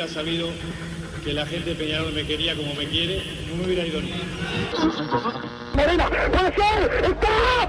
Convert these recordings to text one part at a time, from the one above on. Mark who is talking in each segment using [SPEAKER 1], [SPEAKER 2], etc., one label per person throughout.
[SPEAKER 1] Hubiera sabido que la gente de Peñarol me quería como me quiere, no me hubiera ido
[SPEAKER 2] ser, está,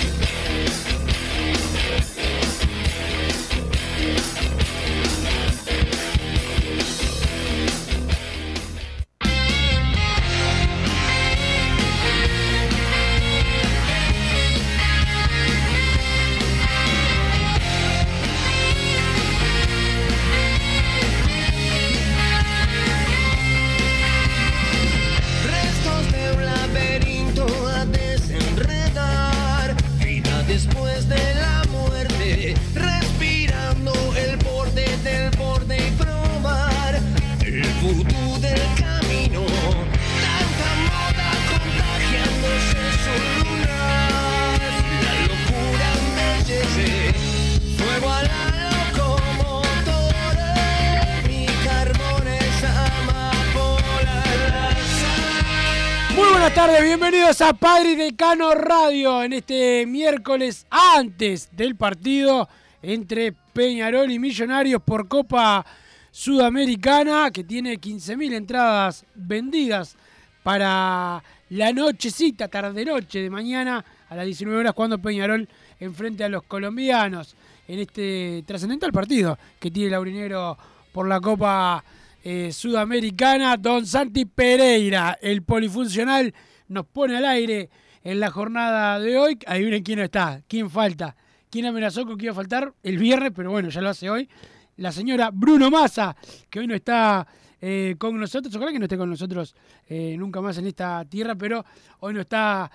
[SPEAKER 3] Buenas tardes, bienvenidos a Padre Decano Radio en este miércoles antes del partido entre Peñarol y Millonarios por Copa Sudamericana que tiene 15.000 entradas vendidas para la nochecita, tarde-noche de mañana a las 19 horas cuando Peñarol enfrente a los colombianos en este trascendental partido que tiene el Aurinegro por la Copa eh, Sudamericana. Don Santi Pereira, el polifuncional, nos pone al aire en la jornada de hoy. Adivinen quién no está, quién falta, quién amenazó con que iba a faltar el viernes, pero bueno, ya lo hace hoy. La señora Bruno Massa, que hoy no está eh, con nosotros, ojalá que no esté con nosotros eh, nunca más en esta tierra, pero hoy no está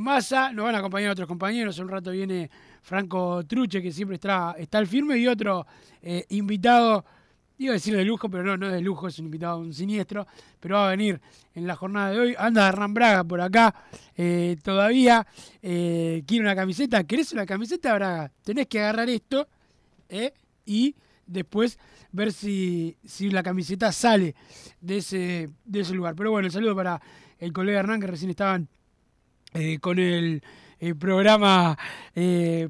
[SPEAKER 3] Massa, nos van a acompañar otros compañeros, un rato viene Franco Truche, que siempre está, está al firme, y otro invitado Iba a decir de lujo, pero no, no es de lujo, es un invitado, un siniestro, pero va a venir en la jornada de hoy. Anda Hernán Braga por acá eh, todavía. eh, quiere una camiseta. ¿Querés una camiseta, Braga? Tenés que agarrar esto eh, y después ver si, si la camiseta sale de ese, de ese lugar. Pero bueno, el saludo para el colega Hernán que recién estaban eh, con el, eh, programa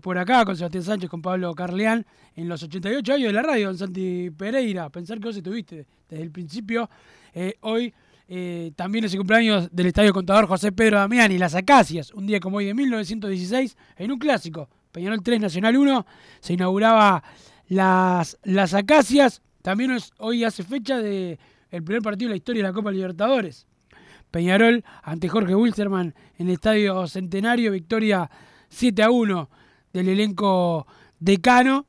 [SPEAKER 3] por acá, con Sebastián Sánchez, con Pablo Carleán, en los 88 años de la radio, don Santi Pereira. Pensar que vos estuviste desde el principio. Eh, hoy eh, también es el cumpleaños del Estadio Contador José Pedro Damiani, Las Acacias, un día como hoy de 1916, en un clásico, Peñarol 3, Nacional 1, se inauguraba las, las Acacias. También hoy hace fecha de primer partido de la historia de la Copa Libertadores. Peñarol ante Jorge Wilstermann en el Estadio Centenario, victoria 7 a 1 del elenco decano,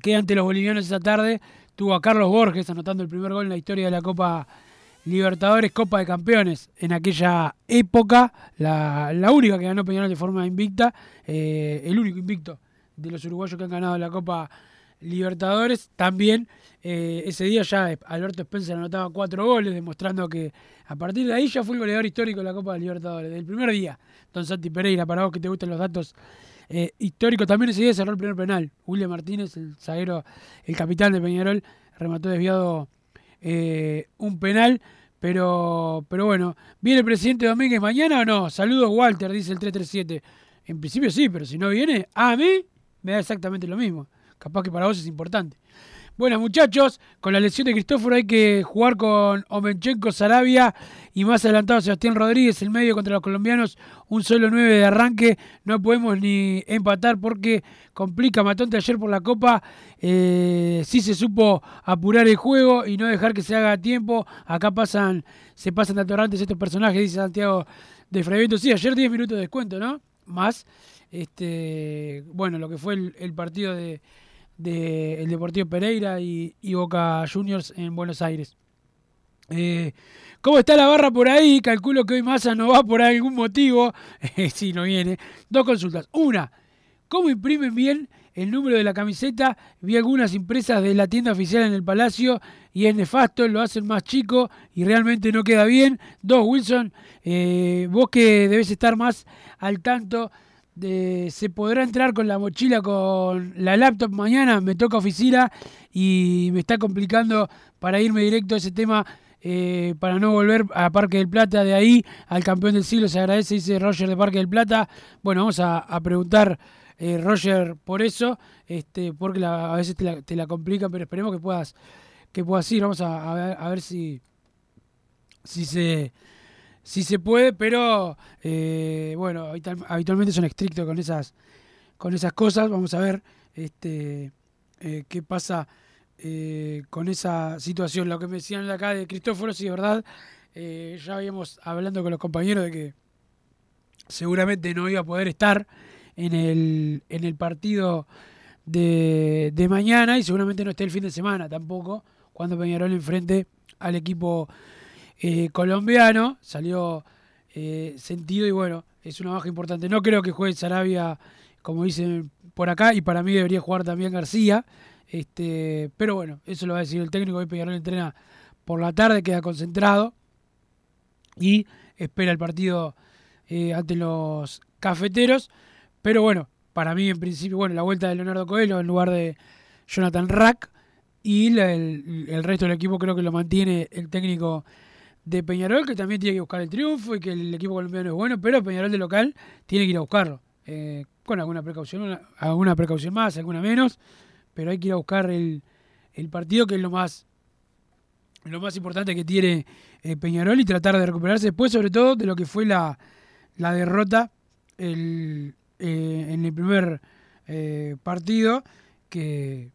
[SPEAKER 3] que ante los bolivianos esa tarde tuvo a Carlos Borges anotando el primer gol en la historia de la Copa Libertadores, Copa de Campeones en aquella época, la, la única que ganó Peñarol de forma invicta, eh, el único invicto de los uruguayos que han ganado la Copa Libertadores. También eh, ese día ya Alberto Spencer anotaba cuatro goles, demostrando que a partir de ahí ya fue el goleador histórico de la Copa Libertadores. Del primer día, Don Santi Pereira, para vos que te gustan los datos eh, históricos, también ese día cerró el primer penal. William Martínez, el zaguero, el capitán de Peñarol, remató desviado eh, un penal. Pero, pero bueno, ¿viene el presidente Domínguez mañana o no? Saludos, Walter, dice el 337. En principio sí, pero si no viene, a mí me da exactamente lo mismo. Capaz que para vos es importante. Bueno, muchachos, con la lesión de Cristóforo hay que jugar con Omenchenko, Sarabia y más adelantado Sebastián Rodríguez, el medio contra los colombianos, un solo 9 de arranque. No podemos ni empatar porque complica Matonte ayer por la Copa. Eh, sí se supo apurar el juego y no dejar que se haga a tiempo. Acá pasan, se pasan de estos personajes, dice Santiago de Frevento. Sí, ayer 10 minutos de descuento, ¿no? Más, este, bueno, lo que fue el partido de, de el Deportivo Pereira y, Boca Juniors en Buenos Aires. Eh, ¿Cómo está la barra por ahí? Calculo que hoy Massa no va por algún motivo. si no viene. Dos consultas. Una, ¿cómo imprimen bien el número de la camiseta? Vi algunas impresas de la tienda oficial en el Palacio y es nefasto, lo hacen más chico y realmente no queda bien. Dos, Wilson, eh, vos que debes estar más al tanto se podrá entrar con la mochila con la laptop mañana, me toca oficina y me está complicando para irme directo a ese tema eh, para no volver a Parque del Plata de ahí al campeón del siglo. Se agradece dice Roger de Parque del Plata. Bueno vamos a, preguntar eh, Roger por eso este porque a veces te la, te la complica pero esperemos que puedas que puedas ir. Vamos a, ver, a ver si si se si se puede, pero eh, bueno, habitualmente son estrictos con esas, con esas cosas. Vamos a ver este, eh, qué pasa eh, con esa situación. Lo que me decían acá de Cristóforo, sí, es verdad. ya habíamos hablando con los compañeros de que seguramente no iba a poder estar en el, en el partido de, de mañana y seguramente no esté el fin de semana tampoco, cuando Peñarol enfrente al equipo eh, colombiano, salió eh, sentido y bueno, es una baja importante. No creo que juegue Sarabia, como dicen por acá, y para mí debería jugar también García. Este, pero bueno, eso lo va a decir el técnico. Hoy Peñarol entrena por la tarde, queda concentrado y espera el partido eh, ante los cafeteros. Pero bueno, para mí en principio, bueno, la vuelta de Leonardo Coelho en lugar de Jonathan Rack y el, el, resto del equipo creo que lo mantiene el técnico de Peñarol, que también tiene que buscar el triunfo y que el equipo colombiano es bueno, pero Peñarol de local tiene que ir a buscarlo. Eh, con alguna precaución, alguna precaución más, alguna menos, pero hay que ir a buscar el, el partido que es lo más lo más importante que tiene eh, Peñarol y tratar de recuperarse después, sobre todo de lo que fue la, la derrota el, eh, en el primer partido, que,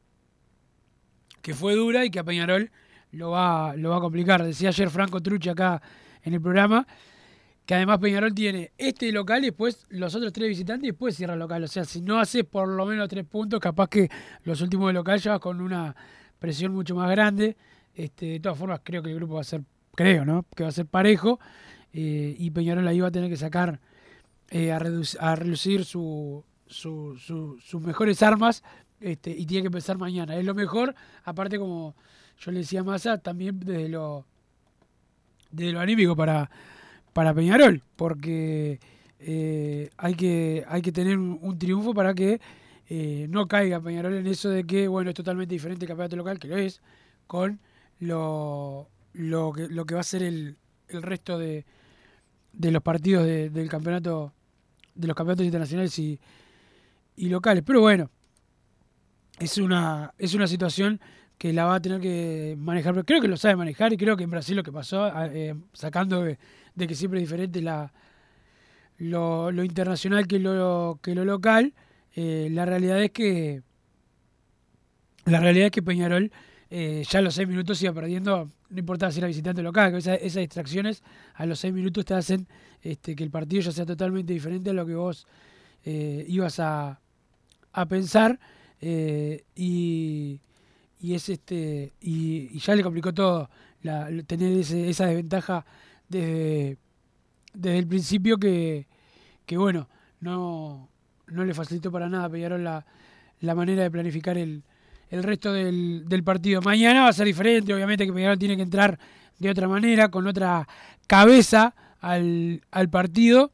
[SPEAKER 3] que fue dura y que a Peñarol lo va, lo va a complicar. Decía ayer Franco Trucha acá en el programa que además Peñarol tiene este local y después los otros tres visitantes y después cierra el local. O sea, si no hace por lo menos tres puntos, capaz que los últimos de local ya vas con una presión mucho más grande. Este, de todas formas, creo que el grupo va a ser, creo, ¿no? Que va a ser parejo eh, y Peñarol ahí va a tener que sacar eh, a, a, relucir su, su, sus mejores armas este, y tiene que empezar mañana. Es lo mejor, aparte como yo le decía a Massa también desde lo, desde lo anímico para, para Peñarol, porque eh, hay, que, hay que tener un, triunfo para que eh, no caiga Peñarol en eso de que, bueno, es totalmente diferente el campeonato local, que lo es, con lo, lo, que, lo que va a ser el, el resto de, de los partidos del campeonato, de los campeonatos internacionales y, y locales. Pero bueno, es una, es una situación que la va a tener que manejar. Pero creo que lo sabe manejar y creo que en Brasil lo que pasó, eh, sacando de, que siempre es diferente la, lo, internacional que lo, que lo local, eh, la realidad es que la realidad es que Peñarol eh, ya a los seis minutos iba perdiendo, no importa si era visitante local, que esas, distracciones a los seis minutos te hacen este, que el partido ya sea totalmente diferente a lo que vos ibas a, a pensar. Y, y es este y, ya le complicó todo tener esa desventaja desde, desde el principio que, que bueno no, no le facilitó para nada Peñarol la, la manera de planificar el, el resto del, del, partido. Mañana va a ser diferente, obviamente que Peñarol tiene que entrar de otra manera, con otra cabeza al, al partido,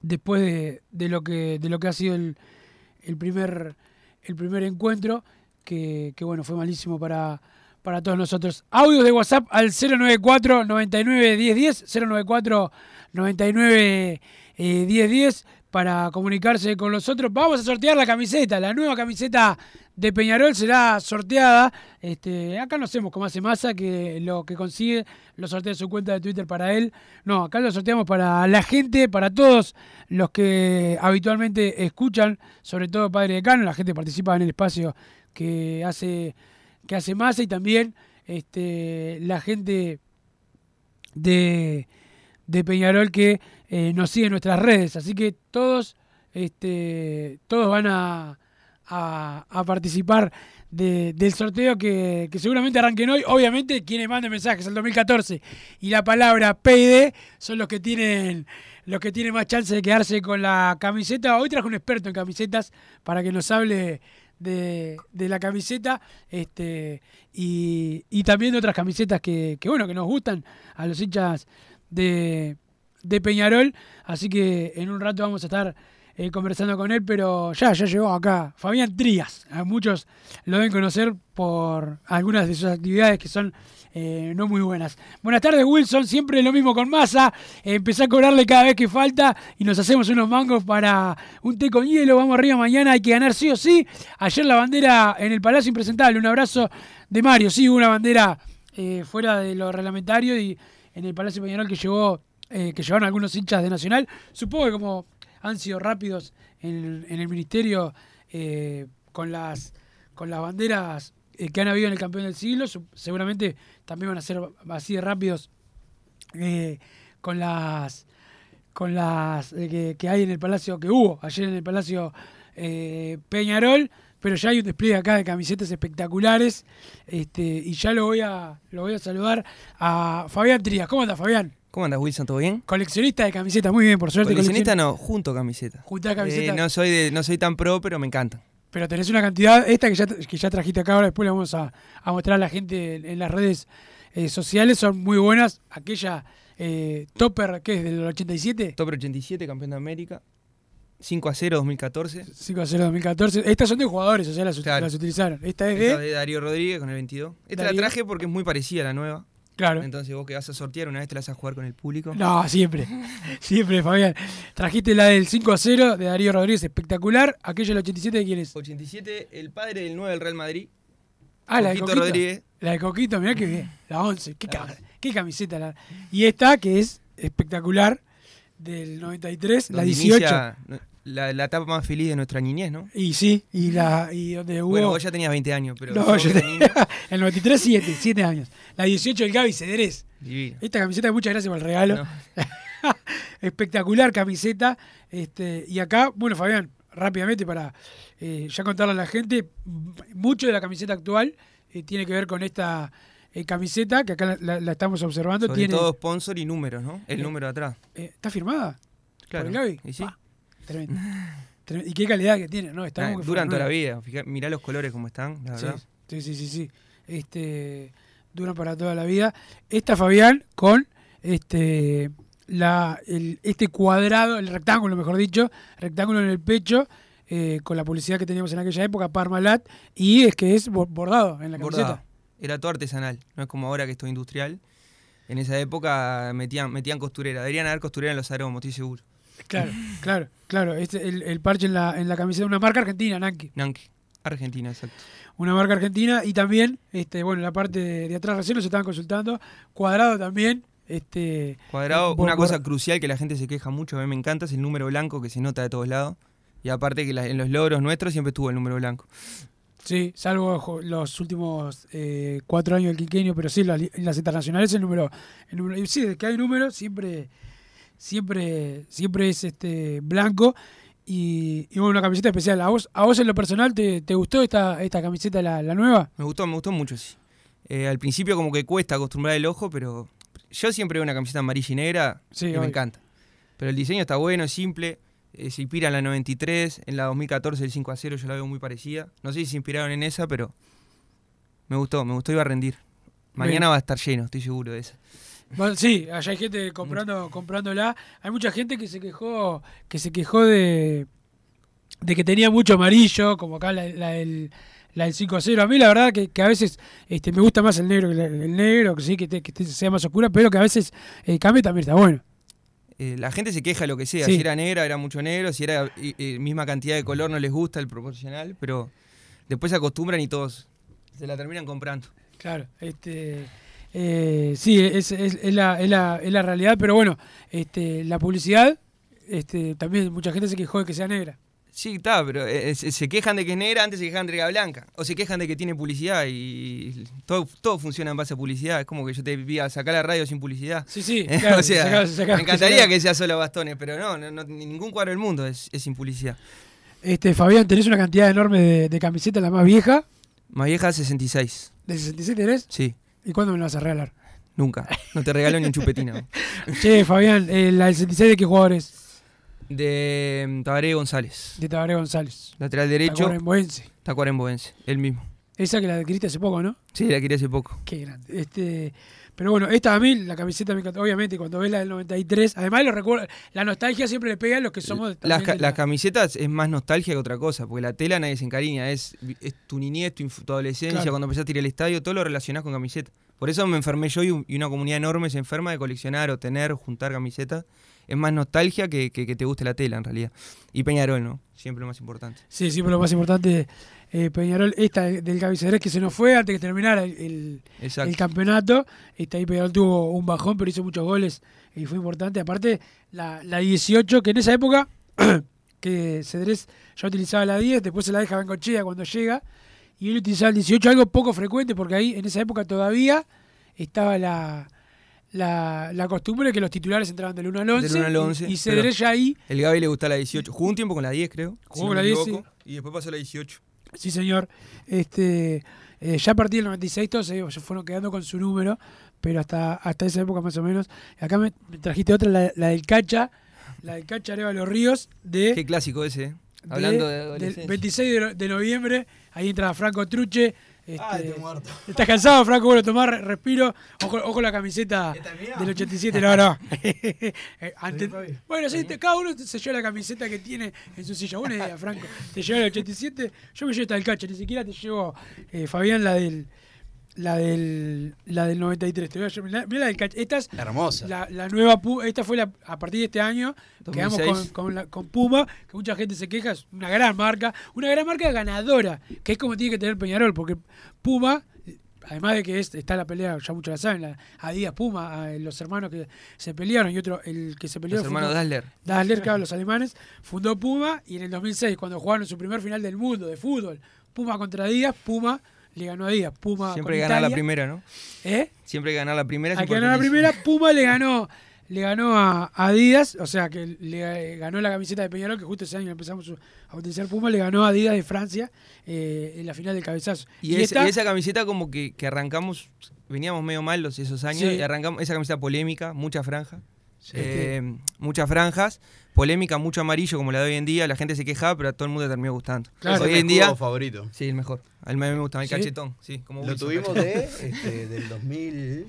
[SPEAKER 3] después de, de, lo que, de lo que ha sido el, el, primer, el primer encuentro que, bueno, fue malísimo para, para todos nosotros. Audios de WhatsApp al 094 99 10 094 99 10 para comunicarse con los otros. Vamos a sortear la camiseta, la nueva camiseta de Peñarol será sorteada. Este, acá no hacemos como hace masa, que lo que consigue lo sortea su cuenta de Twitter para él. No, acá lo sorteamos para la gente, para todos los que habitualmente escuchan, sobre todo Padre Decano, la gente participa en el espacio que hace, que hace masa y también este, la gente de, de Peñarol que eh, nos sigue en nuestras redes. Así que todos, este, todos van a, a, participar de- del sorteo que, que seguramente arranquen hoy. Obviamente, quienes manden mensajes al 2014 y la palabra PD son los que tienen los que tienen más chance de quedarse con la camiseta. Hoy traje un experto en camisetas para que nos hable de, de la camiseta este y, y también de otras camisetas que, que, bueno que nos gustan a los hinchas de, de Peñarol. Así que en un rato vamos a estar eh, conversando con él, pero ya, ya llegó acá. Fabián Trías, a muchos lo deben conocer por algunas de sus actividades que son eh, no muy buenas. Buenas tardes, Wilson. Siempre lo mismo con Massa. Eh, empecé a cobrarle cada vez que falta y nos hacemos unos mangos para un té con hielo. Vamos arriba mañana. Hay que ganar sí o sí. Ayer la bandera en el Palacio Impresentable. Un abrazo de Mario. Sí, una bandera eh, fuera de lo reglamentario y en el Palacio Peñarol que llegó eh, que llevaron algunos hinchas de Nacional. Supongo que como han sido rápidos en, el ministerio eh, con las con las banderas eh, que han habido en el campeón del siglo, seguramente también van a ser así de rápidos eh, con las con las que, hay en el Palacio, que hubo ayer en el Palacio Peñarol, pero ya hay un despliegue acá de camisetas espectaculares, este, y ya lo voy a lo voy a saludar a Fabián Trías. ¿Cómo anda Fabián?
[SPEAKER 4] ¿Cómo andas, Wilson? ¿Todo bien?
[SPEAKER 3] Coleccionista de camisetas, muy bien, por suerte.
[SPEAKER 4] Coleccionista
[SPEAKER 3] coleccion-
[SPEAKER 4] no, junto camiseta.
[SPEAKER 3] Juntás camisetas.
[SPEAKER 4] Eh, no soy de, no soy tan pro, pero me encanta.
[SPEAKER 3] Pero tenés una cantidad, esta que ya, que ya trajiste acá ahora, después la vamos a, a mostrar a la gente en, en las redes eh, sociales, son muy buenas. Aquella eh, Topper, ¿qué es? ¿Del 87?
[SPEAKER 4] Topper 87, campeón de América. 5 a 0 2014.
[SPEAKER 3] 5 a 0 2014. Estas son de jugadores, o sea, las,
[SPEAKER 4] Claro.
[SPEAKER 3] las utilizaron. Esta es
[SPEAKER 4] Esta
[SPEAKER 3] de...
[SPEAKER 4] de Darío Rodríguez con el 22. Esta
[SPEAKER 3] Darío.
[SPEAKER 4] la traje porque es muy parecida a la nueva.
[SPEAKER 3] Claro.
[SPEAKER 4] Entonces vos que vas a sortear, una vez te la vas a jugar con el público.
[SPEAKER 3] No, siempre. siempre, Fabián. Trajiste la del 5 a 0 de Darío Rodríguez, espectacular. Aquella del 87, ¿de quién es?
[SPEAKER 4] 87, el padre del 9 del Real Madrid.
[SPEAKER 3] Ah, la de
[SPEAKER 4] Coquito
[SPEAKER 3] Coquito.
[SPEAKER 4] Rodríguez.
[SPEAKER 3] La de Coquito, mirá qué bien. La 11. Qué, ca- qué camiseta. La... Y esta, que es espectacular, del 93, la
[SPEAKER 4] donde
[SPEAKER 3] 18.
[SPEAKER 4] inicia La, la etapa más feliz de nuestra niñez, ¿no?
[SPEAKER 3] Y sí, y, la, y donde hubo...
[SPEAKER 4] Bueno, vos ya tenías 20 años, pero.
[SPEAKER 3] no, yo tenía el 93, 7, 7 años. La 18, el Gaby Cedrés.
[SPEAKER 4] Divino.
[SPEAKER 3] Esta camiseta, muchas gracias por el regalo.
[SPEAKER 4] No.
[SPEAKER 3] Espectacular camiseta. Este, y acá, bueno, Fabián, rápidamente para eh, ya contarle a la gente, mucho de la camiseta actual eh, tiene que ver con esta eh, camiseta que acá la, estamos observando.
[SPEAKER 4] Sobre
[SPEAKER 3] tiene,
[SPEAKER 4] todo sponsor y números, ¿no? El
[SPEAKER 3] Eh,
[SPEAKER 4] número de atrás.
[SPEAKER 3] ¿Está firmada?
[SPEAKER 4] Claro.
[SPEAKER 3] ¿Por el Gaby?
[SPEAKER 4] Y sí.
[SPEAKER 3] Ah, tremendo. Tremendo. Y qué calidad que tiene, ¿no? Está
[SPEAKER 4] Ah,
[SPEAKER 3] que
[SPEAKER 4] duran toda la vida. Mirá los colores como están, la
[SPEAKER 3] Sí,
[SPEAKER 4] verdad.
[SPEAKER 3] sí, sí, sí, sí. Este, duran para toda la vida. Esta Fabián con este la, el- este cuadrado, el rectángulo, mejor dicho, rectángulo en el pecho, eh, con la publicidad que teníamos en aquella época, Parmalat, y es que es bo- bordado en la camiseta.
[SPEAKER 4] Bordado. Era todo artesanal, no es como ahora que esto es industrial. En esa época metían, metían costurera. Deberían haber costurera en los aromos, estoy seguro.
[SPEAKER 3] Claro, claro, claro. Este, el, el parche en la, en la camiseta de una marca argentina, Nanki.
[SPEAKER 4] Nanki, Argentina, exacto.
[SPEAKER 3] Una marca argentina y también, este, bueno, la parte de, de atrás recién nos estaban consultando, cuadrado también. Este,
[SPEAKER 4] Cuadrado, una cosa crucial que la gente se queja mucho, a mí me encanta, es el número blanco que se nota de todos lados. Y aparte que la- en los logros nuestros siempre estuvo el número blanco.
[SPEAKER 3] Sí, salvo los últimos eh, cuatro años del quinquenio, pero sí, las, las internacionales el número, el número y sí, desde que hay número siempre, siempre, siempre es este blanco y, y bueno, una camiseta especial. ¿A vos, a vos en lo personal te, te gustó esta, esta camiseta, la, la nueva?
[SPEAKER 4] Me gustó, me gustó mucho, sí. Eh, al principio como que cuesta acostumbrar el ojo, pero yo siempre veo una camiseta amarilla y negra
[SPEAKER 3] Sí,
[SPEAKER 4] y me encanta. Pero el diseño está bueno, es simple. eh, se inspira en la 93, en la 2014 el 5 a 0 yo la veo muy parecida. No sé si se inspiraron en esa, pero me gustó, me gustó, iba a rendir. Mañana
[SPEAKER 3] Bien.
[SPEAKER 4] va a estar lleno, estoy seguro de eso.
[SPEAKER 3] Bueno, sí, allá hay gente comprando, comprándola. Hay mucha gente que se quejó, que se quejó de, de que tenía mucho amarillo, como acá la, la del, la del 5 a 0. A mí la verdad que, que a veces este, me gusta más el negro que el negro, que sí, que, te- que te- sea más oscura, pero que a veces eh, cambie también está bueno.
[SPEAKER 4] Eh, la gente se queja de lo que sea.
[SPEAKER 3] Sí.
[SPEAKER 4] Si era negra, era mucho negro. Si era eh, misma cantidad de color, no les gusta el proporcional. Pero después se acostumbran y todos se la terminan comprando.
[SPEAKER 3] Claro, este, eh, sí, es, es- es la, es, la, es la realidad, pero bueno, este, la publicidad, este, también mucha gente se quejó de que sea negra.
[SPEAKER 4] Sí, está, pero eh, se se quejan de que es negra, antes se quejan de que era blanca. O se quejan de que tiene publicidad y todo, todo funciona en base a publicidad. Es como que yo te pida sacar la radio sin publicidad.
[SPEAKER 3] Sí, sí,
[SPEAKER 4] Eh,
[SPEAKER 3] claro,
[SPEAKER 4] o sea, me encantaría que sea solo bastones, pero no, no, no, ningún cuadro del mundo es, es sin publicidad.
[SPEAKER 3] Este, Fabián, tenés una cantidad enorme de, de camisetas, la más vieja.
[SPEAKER 4] Más vieja, 66.
[SPEAKER 3] ¿Del 67 eres?
[SPEAKER 4] Sí,
[SPEAKER 3] ¿Y cuándo me la vas a regalar?
[SPEAKER 4] nunca. No te regalo ni un chupetina.
[SPEAKER 3] che, Fabián, eh, la del 66 de qué jugador es?
[SPEAKER 4] De mm, Tabaré González.
[SPEAKER 3] De Tabaré González.
[SPEAKER 4] Lateral derecho,
[SPEAKER 3] Tacuarembóense.
[SPEAKER 4] Tacuarembóense. El mismo.
[SPEAKER 3] Esa que la adquiriste hace poco, ¿no?
[SPEAKER 4] Sí, la quería hace poco.
[SPEAKER 3] Qué grande. Este, pero bueno, esta a mí, la camiseta, me obviamente, cuando ves la del 93, además lo recuerdo, la nostalgia siempre le pega a los que somos
[SPEAKER 4] Las, ca-
[SPEAKER 3] de
[SPEAKER 4] las
[SPEAKER 3] la-
[SPEAKER 4] camisetas es más nostalgia que otra cosa, porque la tela nadie se encariña, es, es tu niñez, tu, tu adolescencia,
[SPEAKER 3] Claro.
[SPEAKER 4] cuando empezaste a ir al estadio, todo lo relacionás con camiseta. Por eso me enfermé yo y, un- y una comunidad enorme se enferma de coleccionar o tener, juntar camisetas. Es más nostalgia que, que, que te guste la tela, en realidad. Y Peñarol, ¿no? Siempre lo más importante.
[SPEAKER 3] Sí, pero lo más importante, eh, Peñarol, esta del cabecedrés que se nos fue antes que terminara el, el campeonato. Este, ahí Peñarol tuvo un bajón, pero hizo muchos goles y fue importante. Aparte, la, la 18, que en esa época, que Cedrés ya utilizaba la 10, después se la deja Bencochea cuando llega, y él utilizaba el 18, algo poco frecuente, porque ahí en esa época todavía estaba la, la, la costumbre de que los titulares entraban del 1 al 11,
[SPEAKER 4] Del 1 al 11,
[SPEAKER 3] y, y ya ahí
[SPEAKER 4] El Gaby le gusta la 18. Jugó un tiempo con la 10, creo.
[SPEAKER 3] Jugó
[SPEAKER 4] si
[SPEAKER 3] con
[SPEAKER 4] no
[SPEAKER 3] la
[SPEAKER 4] me
[SPEAKER 3] 10,
[SPEAKER 4] equivoco, Y después pasó la 18.
[SPEAKER 3] Sí, señor. Este, eh, ya a partir del 96 todos se, fueron quedando con su número, pero hasta, hasta esa época más o menos. Acá me, me trajiste otra, la, la del Cacha, la del Cacha Arevalo Ríos, de,
[SPEAKER 4] Qué clásico ese, ¿eh?
[SPEAKER 3] de-
[SPEAKER 4] Hablando de
[SPEAKER 3] del
[SPEAKER 4] adolescencia.
[SPEAKER 3] 26 de, de noviembre. Ahí entra Franco Truche. Este,
[SPEAKER 5] Ay, estoy muerto.
[SPEAKER 3] ¿Estás cansado, Franco? Bueno, tomar respiro. Ojo, ojo la camiseta del 87. No, no. Eh, antes- bueno, sí, te- cada uno se lleva la camiseta que tiene en su silla. Buena idea, Franco. Te lleva el 87. Yo me llevo esta del cacho. Ni siquiera te llevo, eh, Fabián, la del. La del, la del 93. Te voy a llevar- mirá, mirá la del. Esta es
[SPEAKER 5] Hermosa.
[SPEAKER 3] la, la nueva Puma. Esta fue la, a partir de este año. Quedamos
[SPEAKER 4] 2006.
[SPEAKER 3] con, con, la- con Puma, que mucha gente se queja. Es una gran marca. Una gran marca ganadora. Que es como tiene que tener Peñarol. Porque Puma además de que es- está la pelea, ya muchos la saben, la Adidas Puma, a los hermanos que se pelearon y otro, el que se peleó
[SPEAKER 4] Los hermanos Dassler.
[SPEAKER 3] Dassler, claro, los alemanes, fundó Puma y en el 2006, cuando jugaron su primer final del mundo de fútbol, Puma contra Adidas, Puma le ganó a Adidas. Puma
[SPEAKER 4] Siempre
[SPEAKER 3] con
[SPEAKER 4] ganar la primera, ¿no?
[SPEAKER 3] ¿Eh?
[SPEAKER 4] Siempre hay ganar la primera. es
[SPEAKER 3] Al que ganó la primera, Puma le ganó, le ganó a Adidas, o sea que le eh, ganó la camiseta de Peñarol, que justo ese año empezamos a utilizar Puma, le ganó a Adidas de Francia eh, en la final del cabezazo.
[SPEAKER 4] Y, esa,
[SPEAKER 3] esta-
[SPEAKER 4] y esa camiseta como que, que arrancamos, veníamos medio mal los esos años,
[SPEAKER 3] Sí.
[SPEAKER 4] y arrancamos esa camiseta polémica, mucha franja,
[SPEAKER 5] Sí.
[SPEAKER 4] eh, muchas franjas, polémica, mucho amarillo como la de hoy en día, la gente se quejaba, pero a todo el mundo terminó gustando.
[SPEAKER 3] Claro.
[SPEAKER 4] hoy en día,
[SPEAKER 5] juego favorito.
[SPEAKER 4] sí, el mejor. A mí me gusta, el
[SPEAKER 3] ¿Sí?
[SPEAKER 4] cachetón, sí, como
[SPEAKER 5] Lo
[SPEAKER 4] Wilson,
[SPEAKER 5] tuvimos
[SPEAKER 4] cachetón.
[SPEAKER 5] de, este, del 2000.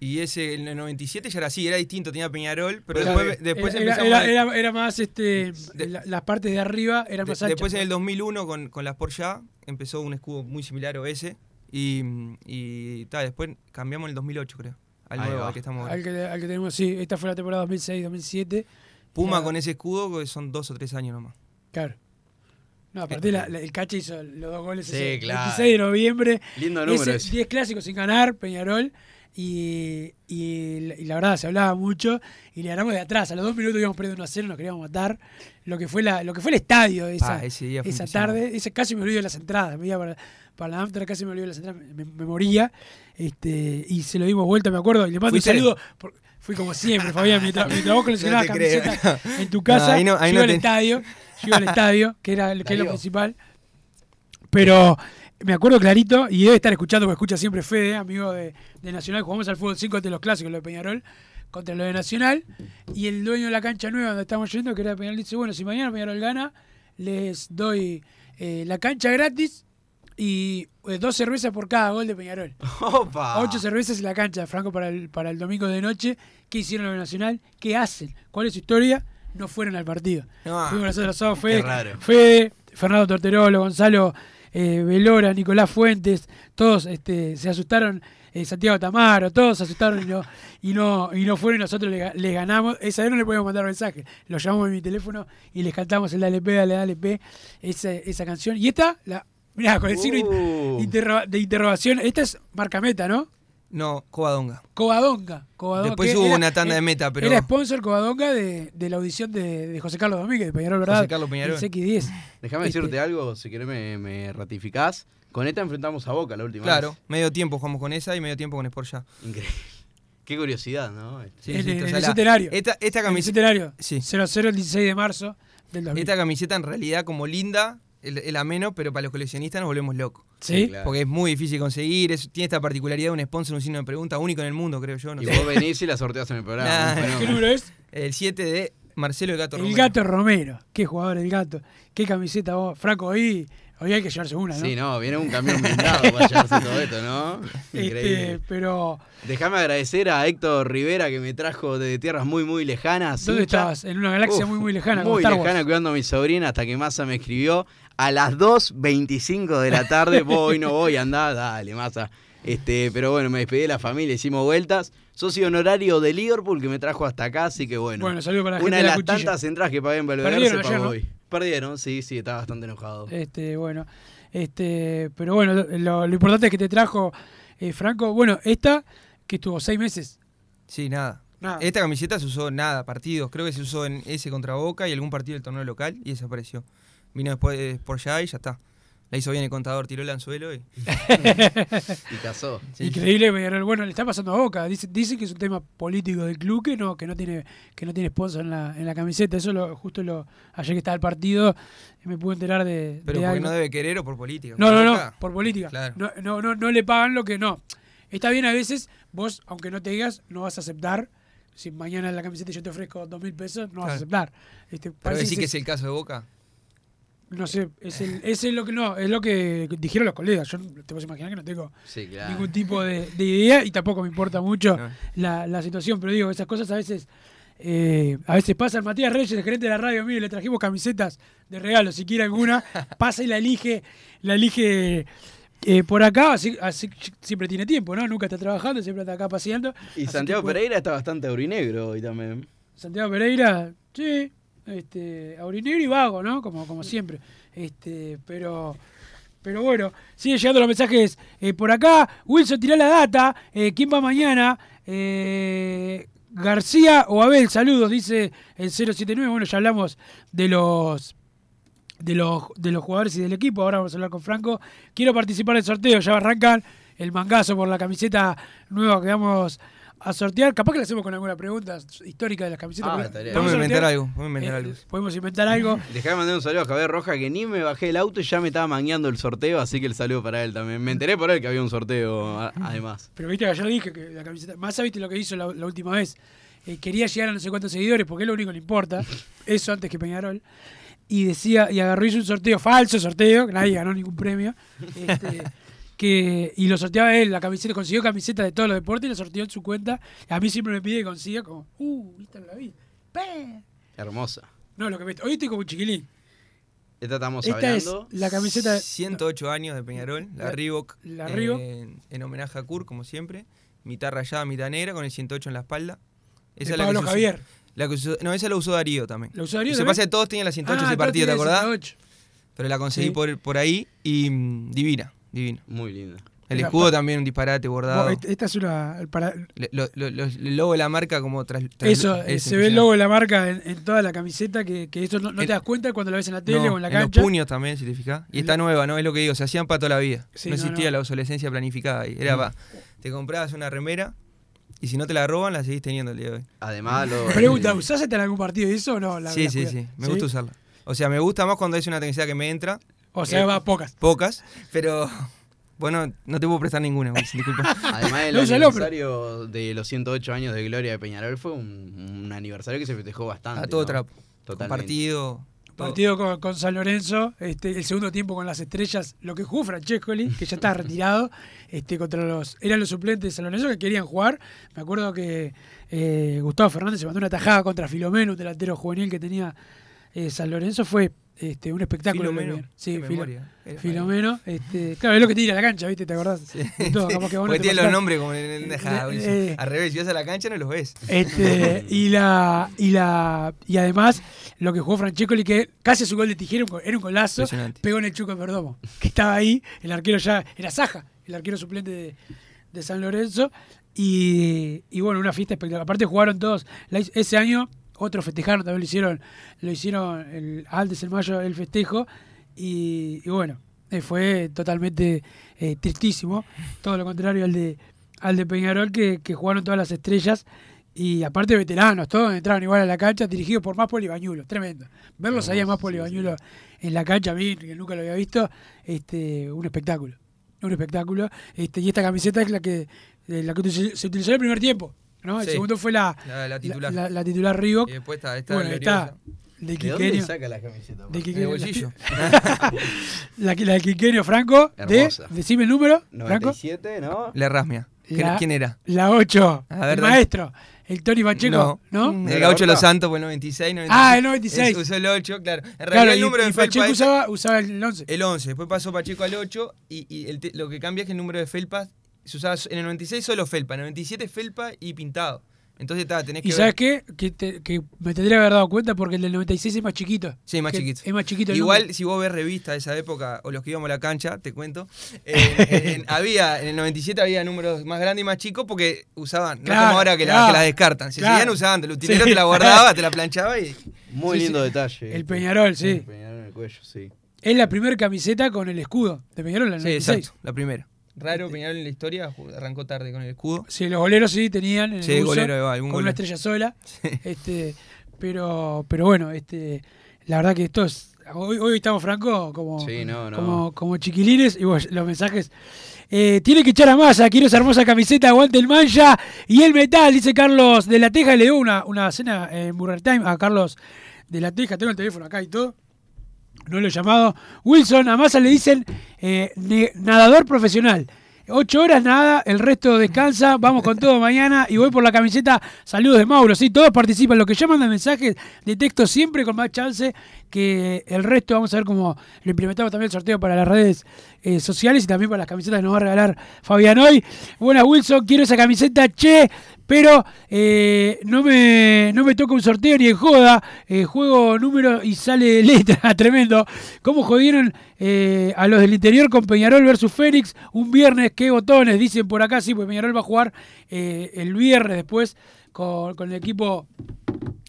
[SPEAKER 4] Y ese, en el 97 ya era así, era distinto, tenía Peñarol, pero
[SPEAKER 3] Claro,
[SPEAKER 4] después, después
[SPEAKER 3] era,
[SPEAKER 4] empezamos...
[SPEAKER 3] era,
[SPEAKER 4] a-
[SPEAKER 3] era- era más, este,
[SPEAKER 4] De-
[SPEAKER 3] la- las partes de arriba eran
[SPEAKER 4] De-
[SPEAKER 3] más anchas.
[SPEAKER 4] después en el 2001 con, con la Sport Ya empezó un escudo muy similar o ese y, y ta, después cambiamos en el 2008 creo al
[SPEAKER 5] Ahí
[SPEAKER 4] nuevo al que estamos ahora.
[SPEAKER 3] al, que, al que tenemos, sí, esta fue la temporada 2006-2007.
[SPEAKER 4] Puma con ese escudo que son dos o tres años nomás.
[SPEAKER 3] Claro. No, aparte la- la- el Cache hizo los dos goles
[SPEAKER 5] Sí,
[SPEAKER 3] ese
[SPEAKER 5] claro.
[SPEAKER 3] 26 de noviembre.
[SPEAKER 5] Lindo número
[SPEAKER 3] Ese
[SPEAKER 5] ese.
[SPEAKER 3] 10 clásicos sin ganar, Peñarol. Y, y, la- y la verdad, se hablaba mucho. Y le ganamos de atrás. A los dos minutos íbamos perdiendo 1 a 0, nos queríamos matar. Lo que fue, la, lo que fue el estadio esa,
[SPEAKER 4] Ah, ese día fue
[SPEAKER 3] esa tarde. Ese casi me olvido de las entradas. Me iba para, para la after, casi me olvido de las entradas. Me, me moría. Este, y se lo dimos vuelta, me acuerdo. Y le mando un saludo. por- fui como siempre, Fabián. Mientras, mientras vos coleccionabas
[SPEAKER 4] No creo.
[SPEAKER 3] camisetas en tu casa,
[SPEAKER 4] ahí no- ahí
[SPEAKER 3] yo al estadio. Yo iba al estadio, que era que es lo principal. Pero me acuerdo clarito, y debe estar escuchando, porque escucha siempre Fede, amigo de, de Nacional, jugamos al fútbol 5 ante los clásicos, lo de Peñarol, contra lo de Nacional, y el dueño de la cancha nueva donde estamos yendo, que era Peñarol, dice, bueno, si mañana Peñarol gana, les doy eh, la cancha gratis y eh, dos cervezas por cada gol de Peñarol.
[SPEAKER 5] ¡Opa!
[SPEAKER 3] Ocho cervezas en la cancha, Franco, para el, para el domingo de noche. ¿Qué hicieron los de Nacional? ¿Qué hacen? ¿Cuál es su historia? No fueron al partido.
[SPEAKER 4] No.
[SPEAKER 3] Fuimos nosotros los sábados, Fede,
[SPEAKER 5] raro.
[SPEAKER 3] Fede, Fernando Torterolo, Gonzalo eh, Velora, Nicolás Fuentes, todos este, se asustaron, eh, Santiago Tamaro, todos se asustaron y no, y no, y no fueron y nosotros les ganamos. Esa vez no le podíamos mandar mensaje. Los llamamos en mi teléfono y les cantamos el Dale P, Dale, Dale P, esa, esa canción. Y esta, la, mirá, con el signo
[SPEAKER 5] Uh.
[SPEAKER 3] interro- de interrogación, esta es marca meta, ¿no?
[SPEAKER 4] No, Covadonga.
[SPEAKER 3] Covadonga. Covadonga
[SPEAKER 4] Después hubo
[SPEAKER 3] era-
[SPEAKER 4] una tanda de meta, pero
[SPEAKER 3] Era sponsor Covadonga de, de la audición de, de José Carlos Domínguez, de Peñarol, ¿verdad?
[SPEAKER 4] José Carlos Peñarol.
[SPEAKER 3] El CX10.
[SPEAKER 5] Déjame
[SPEAKER 3] Este-
[SPEAKER 5] decirte algo, si querés me, me ratificás. Con esta enfrentamos a Boca la última
[SPEAKER 4] claro,
[SPEAKER 5] vez.
[SPEAKER 4] medio tiempo jugamos con esa y medio tiempo con Sport Ya.
[SPEAKER 5] Increíble. Qué curiosidad, ¿no? Este,
[SPEAKER 4] Sí,
[SPEAKER 3] En
[SPEAKER 4] sí,
[SPEAKER 3] el-
[SPEAKER 4] o sea,
[SPEAKER 3] el
[SPEAKER 4] la-
[SPEAKER 3] centenario.
[SPEAKER 4] Esta, esta
[SPEAKER 3] el
[SPEAKER 4] camiseta...
[SPEAKER 3] centenario.
[SPEAKER 4] Sí.
[SPEAKER 3] 0-0 el 16 de marzo del 2000.
[SPEAKER 4] Esta camiseta en realidad como linda es la menos, pero para los coleccionistas nos volvemos locos.
[SPEAKER 3] ¿Sí?
[SPEAKER 5] claro.
[SPEAKER 4] Porque es muy difícil conseguir, es- tiene esta particularidad de un sponsor, un signo de pregunta único en el mundo, creo yo. No
[SPEAKER 5] Y
[SPEAKER 4] sé.
[SPEAKER 5] vos venís y la sorteas en el programa.
[SPEAKER 4] Nah.
[SPEAKER 3] ¿Qué número es?
[SPEAKER 4] El 7 de Marcelo el Gato
[SPEAKER 3] El
[SPEAKER 4] Romero.
[SPEAKER 3] Gato Romero. Qué jugador el Gato. Qué camiseta vos. Franco, hoy, hoy hay que llevarse una, ¿no?
[SPEAKER 5] Sí, no, viene un camión blindado para llevarse todo esto, ¿no? Increíble.
[SPEAKER 3] Este, pero,
[SPEAKER 5] Déjame agradecer a Héctor Rivera que me trajo de tierras muy, muy lejanas.
[SPEAKER 3] ¿dónde
[SPEAKER 5] hincha.
[SPEAKER 3] estabas? En una galaxia
[SPEAKER 5] Uf,
[SPEAKER 3] muy, muy lejana.
[SPEAKER 5] Muy lejana cuidando a mi sobrina hasta que Massa me escribió a las 2.25 de la tarde. voy, no voy, andá, dale, Massa. Este, pero bueno, me despedí de la familia, hicimos vueltas. Socio honorario de Liverpool que me trajo hasta acá, así que bueno.
[SPEAKER 3] Bueno, saludo para la gente
[SPEAKER 5] Una de
[SPEAKER 3] de la
[SPEAKER 5] las
[SPEAKER 3] cuchilla.
[SPEAKER 5] tantas entradas que pagué en Belvedere
[SPEAKER 3] Perdieron
[SPEAKER 5] se
[SPEAKER 3] ayer,
[SPEAKER 5] pagó
[SPEAKER 3] ¿no?
[SPEAKER 5] hoy. Perdieron, sí, sí, estaba bastante enojado.
[SPEAKER 3] Este, bueno. Este, pero bueno, lo, lo importante es que te trajo eh, Franco. Bueno, esta que estuvo seis meses.
[SPEAKER 4] Sí, nada.
[SPEAKER 3] Nada.
[SPEAKER 4] Esta camiseta se usó nada, partidos. Creo que se usó en ese contra Boca y algún partido del torneo local y desapareció. Vino después de por allá y ya está. La hizo bien el contador, tiró el anzuelo y.
[SPEAKER 5] Y casó.
[SPEAKER 3] Increíble, pero bueno, le está pasando a Boca. Dice, dice que es un tema político del club que no, que no tiene, que no tiene sponsor en la, en la camiseta. Eso lo, justo lo, ayer que estaba el partido, me pude enterar de.
[SPEAKER 4] Pero
[SPEAKER 3] de
[SPEAKER 4] porque
[SPEAKER 3] algo.
[SPEAKER 4] no debe querer o por política.
[SPEAKER 3] No,
[SPEAKER 4] Por
[SPEAKER 3] no, no,
[SPEAKER 4] Boca,
[SPEAKER 3] por política.
[SPEAKER 4] Claro.
[SPEAKER 3] No, no, no, no le pagan lo que no. Está bien a veces, vos, aunque no te digas, no vas a aceptar. Si mañana en la camiseta yo te ofrezco dos mil pesos, no vas a aceptar. Este,
[SPEAKER 4] Pero que es el caso de Boca.
[SPEAKER 3] No sé, es, el, es el lo que no, es lo que dijeron los colegas. Yo no- te puedes imaginar que no tengo
[SPEAKER 5] Sí, claro.
[SPEAKER 3] ningún tipo de, de idea y tampoco me importa mucho
[SPEAKER 4] No.
[SPEAKER 3] la, la situación, pero digo, esas cosas a veces eh, a veces pasan. Matías Reyes, el gerente de la radio, mire, le trajimos camisetas de regalo, si quiere alguna, pasa y la elige, la elige eh, por acá, así, así siempre tiene tiempo, ¿no? Nunca está trabajando, siempre está acá paseando.
[SPEAKER 5] Y Santiago
[SPEAKER 3] puede-
[SPEAKER 5] Pereira está bastante aurinegro hoy también.
[SPEAKER 3] Santiago Pereira, sí, este, aurinegro y vago, ¿no? Como, como siempre. Este, pero, pero bueno, siguen llegando los mensajes eh, por acá. Wilson, tirá la data. Eh, ¿Quién va mañana? Eh, García o Abel, saludos, dice el 079. Bueno, ya hablamos de los de los, de los jugadores y del equipo. Ahora vamos a hablar con Franco. Quiero participar del sorteo, ya va a arrancar el mangazo por la camiseta nueva que vamos a sortear. Capaz que le hacemos con alguna pregunta histórica de las camisetas.
[SPEAKER 5] Ah,
[SPEAKER 4] Podemos
[SPEAKER 3] a
[SPEAKER 4] inventar
[SPEAKER 3] sortear-
[SPEAKER 4] algo. Podemos inventar
[SPEAKER 3] eh,
[SPEAKER 4] algo.
[SPEAKER 3] podemos inventar algo.
[SPEAKER 5] Dejá de mandar un saludo a Javier Roja que ni me bajé del auto y ya me estaba mangueando el sorteo, así que el saludo para él también. Me enteré por él que había un sorteo además.
[SPEAKER 3] Pero viste que ayer dije que la camiseta. Más viste lo que hizo la, la última vez. Eh, quería llegar a no sé cuántos seguidores porque es lo único que le importa. Eso antes que Peñarol. Y decía, y agarró y hizo un sorteo, falso sorteo, que nadie ganó ningún premio. este, que, y lo sorteaba él, la camiseta, consiguió camiseta de todos los deportes y la sorteó en su cuenta. A mí siempre me pide que consiga como, uh, esta no la vi. Pe.
[SPEAKER 5] Hermosa.
[SPEAKER 3] No, lo que me. Hoy estoy como un chiquilín.
[SPEAKER 5] Esta estamos
[SPEAKER 3] Esta es
[SPEAKER 5] hablando.
[SPEAKER 3] la camiseta. de-
[SPEAKER 4] 108 años de Peñarol, la,
[SPEAKER 3] La-
[SPEAKER 4] Reebok.
[SPEAKER 3] la Reebok.
[SPEAKER 4] En, en homenaje a Kurt, como siempre. Mitad rayada, mitad negra, con el 108 en la espalda.
[SPEAKER 3] de
[SPEAKER 4] es la
[SPEAKER 3] Pablo
[SPEAKER 4] que se usó-
[SPEAKER 3] Javier.
[SPEAKER 4] la que usó- no, esa la usó Darío también.
[SPEAKER 3] ¿La usó Darío
[SPEAKER 4] Se pasa que todos tenían la 108
[SPEAKER 3] Ah,
[SPEAKER 4] ese partido, ¿te acordás?
[SPEAKER 3] 108.
[SPEAKER 4] Pero la conseguí
[SPEAKER 3] Sí.
[SPEAKER 4] por, por ahí y mm, divina,
[SPEAKER 5] Muy linda.
[SPEAKER 4] El escudo también un disparate bordado.
[SPEAKER 3] Esta- es una. Para,
[SPEAKER 4] lo- lo- lo- el logo de la marca como tras, tras-
[SPEAKER 3] Eso, eh,
[SPEAKER 4] es
[SPEAKER 3] se ve el logo de la marca en, en toda la camiseta, que, que eso no, no te
[SPEAKER 4] En-
[SPEAKER 3] das cuenta cuando la ves en la tele
[SPEAKER 4] No,
[SPEAKER 3] o en la
[SPEAKER 4] en
[SPEAKER 3] cancha.
[SPEAKER 4] los puños también, si te fijas. Y
[SPEAKER 3] En
[SPEAKER 4] está nueva, ¿no? Es lo que digo, se hacían para toda la vida.
[SPEAKER 3] Sí,
[SPEAKER 4] no existía
[SPEAKER 3] no.
[SPEAKER 4] la obsolescencia planificada ahí. Era pa, te comprabas una remera y si no te la roban, la seguís teniendo el día de hoy.
[SPEAKER 5] Además, lo,
[SPEAKER 3] Pregunta, ¿usás en algún partido eso o no? La-
[SPEAKER 4] sí,
[SPEAKER 3] la
[SPEAKER 4] sí, sí. Me gusta usarla. O sea, me gusta más cuando es una tendencia que me entra.
[SPEAKER 3] O sea,
[SPEAKER 4] Eh,
[SPEAKER 3] va pocas.
[SPEAKER 4] Pocas, pero bueno, no te puedo prestar ninguna, Wilson, disculpa.
[SPEAKER 5] además el aniversario de los 108 años de Gloria de Peñarol fue un, un aniversario que se festejó bastante.
[SPEAKER 4] A todo
[SPEAKER 5] ¿no?
[SPEAKER 4] trapo.
[SPEAKER 5] Totalmente.
[SPEAKER 4] Partido.
[SPEAKER 3] Partido con, con San Lorenzo, este, el segundo tiempo con las estrellas, lo que jugó Francescoli, que ya está retirado, este, contra los, eran los suplentes de San Lorenzo que querían jugar. Me acuerdo que eh, Gustavo Fernández se mandó una tajada contra Filomeno, un delantero juvenil que tenía eh, San Lorenzo, fue este, un espectáculo.
[SPEAKER 4] Filomeno.
[SPEAKER 3] Sí,
[SPEAKER 4] qué
[SPEAKER 3] Filo-
[SPEAKER 4] memoria. Era-
[SPEAKER 3] Filomeno, este, claro, es lo que tira la cancha, ¿viste? ¿Te acordás? De todo, capaz que vos
[SPEAKER 4] Porque
[SPEAKER 3] te
[SPEAKER 4] tiene los nombres como en el dejá,
[SPEAKER 3] Eh, eh.
[SPEAKER 4] Al revés, si vas a la cancha no los ves.
[SPEAKER 3] Este, y la y la y además lo que jugó Francescoli que casi su gol de tijera era un golazo pegó en el Chuco Perdomo que estaba ahí el arquero ya era Saja el arquero suplente de, de San Lorenzo y, y bueno una fiesta espectacular aparte jugaron todos ese año otros festejaron también lo hicieron lo hicieron el, antes el mayo el festejo y, y bueno eh, fue totalmente eh, tristísimo todo lo contrario al de al de Peñarol que, que jugaron todas las estrellas Y aparte veteranos, todos entraron igual a la cancha, dirigidos por más polibañulos, tremendo. Verlos ahí a más polibañulos en la cancha, a mí, que nunca lo había visto, este, un espectáculo. Un espectáculo. Este, y esta camiseta es la que, eh, la que se se utilizó en el primer tiempo. ¿No? El
[SPEAKER 4] Sí.
[SPEAKER 3] segundo fue la,
[SPEAKER 4] La- la titular.
[SPEAKER 3] La, la titular Reebok.
[SPEAKER 4] Y después está esta
[SPEAKER 3] bueno, está de
[SPEAKER 5] ¿De dónde
[SPEAKER 3] Quiquenio.
[SPEAKER 5] saca la camiseta?
[SPEAKER 3] De
[SPEAKER 4] el bolsillo.
[SPEAKER 3] La, la de Quiquenio Franco. De,
[SPEAKER 5] Hermosa.
[SPEAKER 3] decime el número, Franco.
[SPEAKER 5] 97, ¿no?
[SPEAKER 4] La Rasmia. ¿Quién-
[SPEAKER 3] La-
[SPEAKER 4] ¿Quién era?
[SPEAKER 3] La 8.
[SPEAKER 4] A ver,
[SPEAKER 3] el maestro. El Tony Pacheco. ¿No?
[SPEAKER 5] ¿De
[SPEAKER 4] El gaucho de los? Santos fue el 96, 96.
[SPEAKER 3] Ah, el 96.
[SPEAKER 4] Es- usó el 8, claro. En realidad
[SPEAKER 3] Claro,
[SPEAKER 4] el
[SPEAKER 3] y,
[SPEAKER 4] número
[SPEAKER 3] y
[SPEAKER 4] de Felpa
[SPEAKER 3] Pacheco
[SPEAKER 4] es
[SPEAKER 3] usaba, usaba el 11.
[SPEAKER 4] el 11. Después pasó Pacheco al 8 y, y el lo que cambia es que el número de Felpas se usaba en el 96 solo Felpa, en el 97 Felpa y pintado. Entonces está, tenés que
[SPEAKER 3] ¿Y
[SPEAKER 4] ver-
[SPEAKER 3] sabes qué? Que, te- que me tendría que haber dado cuenta porque el del 96 es más chiquito.
[SPEAKER 4] Sí, más chiquito.
[SPEAKER 3] Es más chiquito.
[SPEAKER 4] Igual, si vos ves revistas de esa época o los que íbamos a la cancha, te cuento, eh, en- había, en el 97 había números más grandes y más chicos porque usaban, no
[SPEAKER 3] Claro,
[SPEAKER 4] como ahora que, la,
[SPEAKER 3] claro,
[SPEAKER 4] que la descartan. Si
[SPEAKER 3] claro.
[SPEAKER 4] seguían usando, el utilero
[SPEAKER 3] Sí.
[SPEAKER 4] te la guardaba, te la planchaba y.
[SPEAKER 5] Muy
[SPEAKER 3] Sí,
[SPEAKER 5] lindo
[SPEAKER 3] sí.
[SPEAKER 5] detalle.
[SPEAKER 3] El Peñarol, sí.
[SPEAKER 5] El Peñarol en el cuello, sí.
[SPEAKER 3] Es la primera camiseta con el escudo de Peñarol en el
[SPEAKER 4] Sí,
[SPEAKER 3] 96.
[SPEAKER 4] exacto, la primera. Raro, Peñarol en la historia arrancó tarde con el escudo.
[SPEAKER 3] Sí, los goleros sí tenían en el
[SPEAKER 4] Sí,
[SPEAKER 3] buzo,
[SPEAKER 4] golero, va, algún
[SPEAKER 3] con una estrella sola. Este, pero, pero bueno, este, la verdad que esto es. Hoy, hoy estamos franco como,
[SPEAKER 5] Sí, no, no.
[SPEAKER 3] como, como chiquilines y bueno, los mensajes. Eh, tiene que echar a masa, quiero esa hermosa camiseta, aguante el mancha y el metal, dice Carlos de la Teja. Le dio una, una cena en Burger Time a Carlos de la Teja. Tengo el teléfono acá y todo. No lo llamado. Wilson, a Massa le dicen eh, nadador profesional. Ocho horas nada, el resto descansa. Vamos con todo mañana y voy por la camiseta. Saludos de Mauro. Sí, todos participan. Los que llaman de mensajes de texto siempre con más chance que el resto. Vamos a ver cómo lo implementamos también el sorteo para las redes eh, sociales y también para las camisetas que nos va a regalar Fabián hoy. Buenas, Wilson. Quiero esa camiseta, che. Pero eh, no, me, no me toca un sorteo ni en joda. Eh, juego número y sale letra. Tremendo. ¿Cómo jodieron a los del interior con Peñarol versus Fénix? Un viernes, qué botones. Dicen por acá, sí, pues Peñarol va a jugar el viernes después con, con el equipo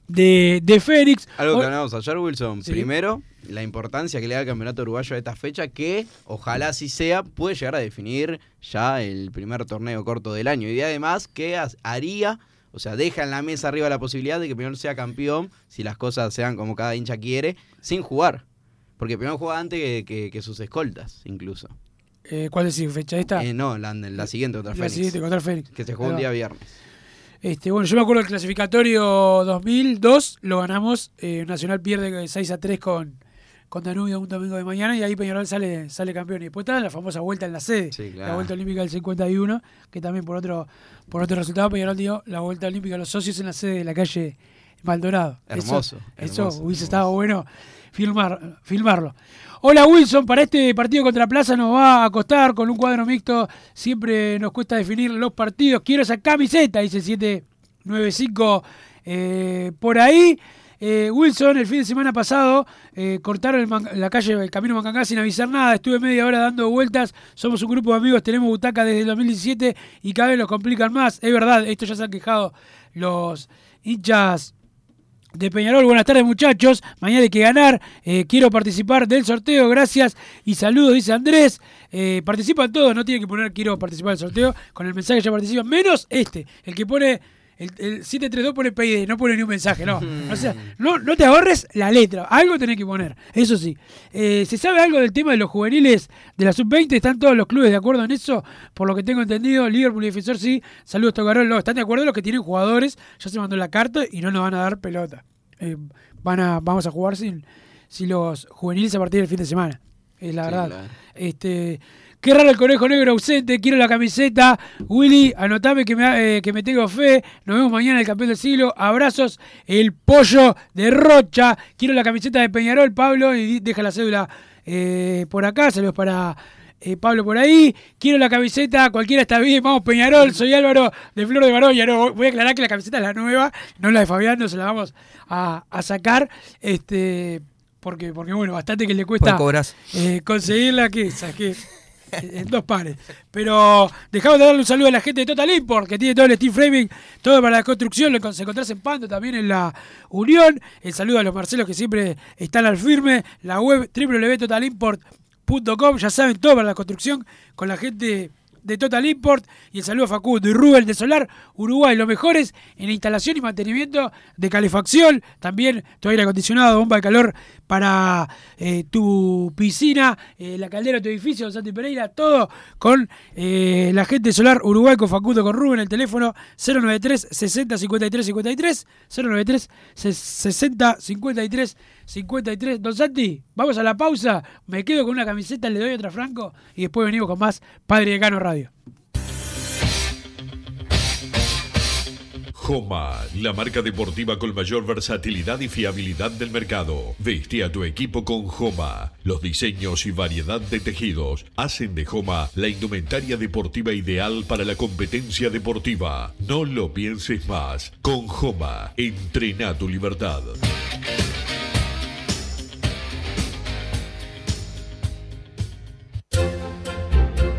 [SPEAKER 3] de, de Fénix.
[SPEAKER 5] Algo que hablamos ayer, Wilson.
[SPEAKER 3] Sí.
[SPEAKER 5] Primero, la importancia que le da el campeonato uruguayo a esta fecha, que ojalá así sea, puede llegar a definir ya el primer torneo corto del año. Y además, que haría, o sea, deja en la mesa arriba la posibilidad de que Peñarol sea campeón, si las cosas sean como cada hincha quiere, sin jugar. Porque Peñarol juega antes que, que- que sus escoltas, incluso.
[SPEAKER 3] eh, ¿Cuál es la fecha esta?
[SPEAKER 5] Eh, no, la, la siguiente contra
[SPEAKER 3] la
[SPEAKER 5] Fénix.
[SPEAKER 3] siguiente contra Fénix.
[SPEAKER 5] Que se juega un día viernes.
[SPEAKER 3] Este, bueno, yo me acuerdo del clasificatorio 2002, lo ganamos. eh, Nacional pierde 6 a 3 con, con Danubio un domingo de mañana y ahí Peñarol sale, sale campeón. Y después está la famosa vuelta en la sede,
[SPEAKER 5] Sí,
[SPEAKER 3] la
[SPEAKER 5] claro.
[SPEAKER 3] vuelta olímpica del 51, que también por otro, por otro resultado Peñarol dio la vuelta olímpica a los socios en la sede de la calle Maldonado.
[SPEAKER 5] Hermoso,
[SPEAKER 3] Eso, eso
[SPEAKER 5] hermoso,
[SPEAKER 3] hubiese
[SPEAKER 5] hermoso.
[SPEAKER 3] estado bueno filmar, filmarlo. Hola Wilson, para este partido contra Plaza nos va a costar con un cuadro mixto. Siempre nos cuesta definir los partidos. Quiero esa camiseta, dice 795 eh, por ahí. Eh, Wilson, el fin de semana pasado eh, cortaron la calle, el camino Mancangá sin avisar nada. Estuve media hora dando vueltas. Somos un grupo de amigos, tenemos butaca desde el 2017 y cada vez lo complican más. Es verdad, esto ya se han quejado los hinchas de Peñarol. Buenas tardes, muchachos. Mañana hay que ganar. Eh, quiero participar del sorteo. Gracias y saludos, dice Andrés. Eh, participan todos, no tienen que poner quiero participar del sorteo. Con el mensaje ya participan, menos este, el que pone. El, el 732 pone PID, no pone ni un mensaje, no. O sea, no, no te ahorres la letra, algo tenés que poner, eso sí. Eh, ¿Se sabe algo del tema de los juveniles de la sub-20? ¿Están todos los clubes de acuerdo en eso? Por lo que tengo entendido, Liverpool y Defensor sí. Saludos, Tocarol. No, están de acuerdo los que tienen jugadores, ya se mandó la carta y no nos van a dar pelota. Eh, van a, vamos a jugar sin, sin los juveniles a partir del fin de semana. Es la
[SPEAKER 5] Sí,
[SPEAKER 3] verdad.
[SPEAKER 5] claro.
[SPEAKER 3] Este, qué raro el conejo negro ausente. Quiero la camiseta. Willy, anotame que me, eh, que me tengo fe. Nos vemos mañana en el campeón del siglo. Abrazos. El pollo de Rocha. Quiero la camiseta de Peñarol, Pablo. Y deja la cédula eh, por acá. Saludos para. eh, Pablo por ahí, quiero la camiseta, cualquiera está bien, vamos Peñarol, soy Álvaro de Flor de Baroya, no, voy a aclarar que la camiseta es la nueva, no la de Fabián, no se la vamos a, a sacar, este, porque, porque bueno, bastante que le cuesta eh, conseguirla, que en dos pares. Pero dejamos de darle un saludo a la gente de Total Import, que tiene todo el Steel Framing, todo para la construcción, se encontrás en Pando, también en la Unión. El saludo a los Marcelos que siempre están al firme. La web www.totalimport.com, ya saben, todo para la construcción con la gente de Total Import. Y el saludo a Facundo y Rubén de Solar Uruguay, los mejores en la instalación y mantenimiento de calefacción, también tu aire acondicionado, bomba de calor para eh, tu piscina, eh, la caldera de tu edificio, Santi Pereira, todo con eh, la gente de Solar Uruguay, con Facundo, con Rubén, el teléfono 093 60 53 53, 093 60 53 53. Don Santi, vamos a la pausa, me quedo con una camiseta, le doy otra a Franco y después venimos con más Padre Decano Radio.
[SPEAKER 6] Joma, la marca deportiva con mayor versatilidad y fiabilidad del mercado. Veste a tu equipo con Joma. Los diseños y variedad de tejidos hacen de Joma la indumentaria deportiva ideal para la competencia deportiva. No lo pienses más. Con Joma, entrena tu libertad.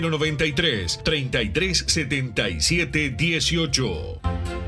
[SPEAKER 6] 093 33 77 18.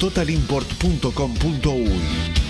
[SPEAKER 7] www.totalimport.com.uy.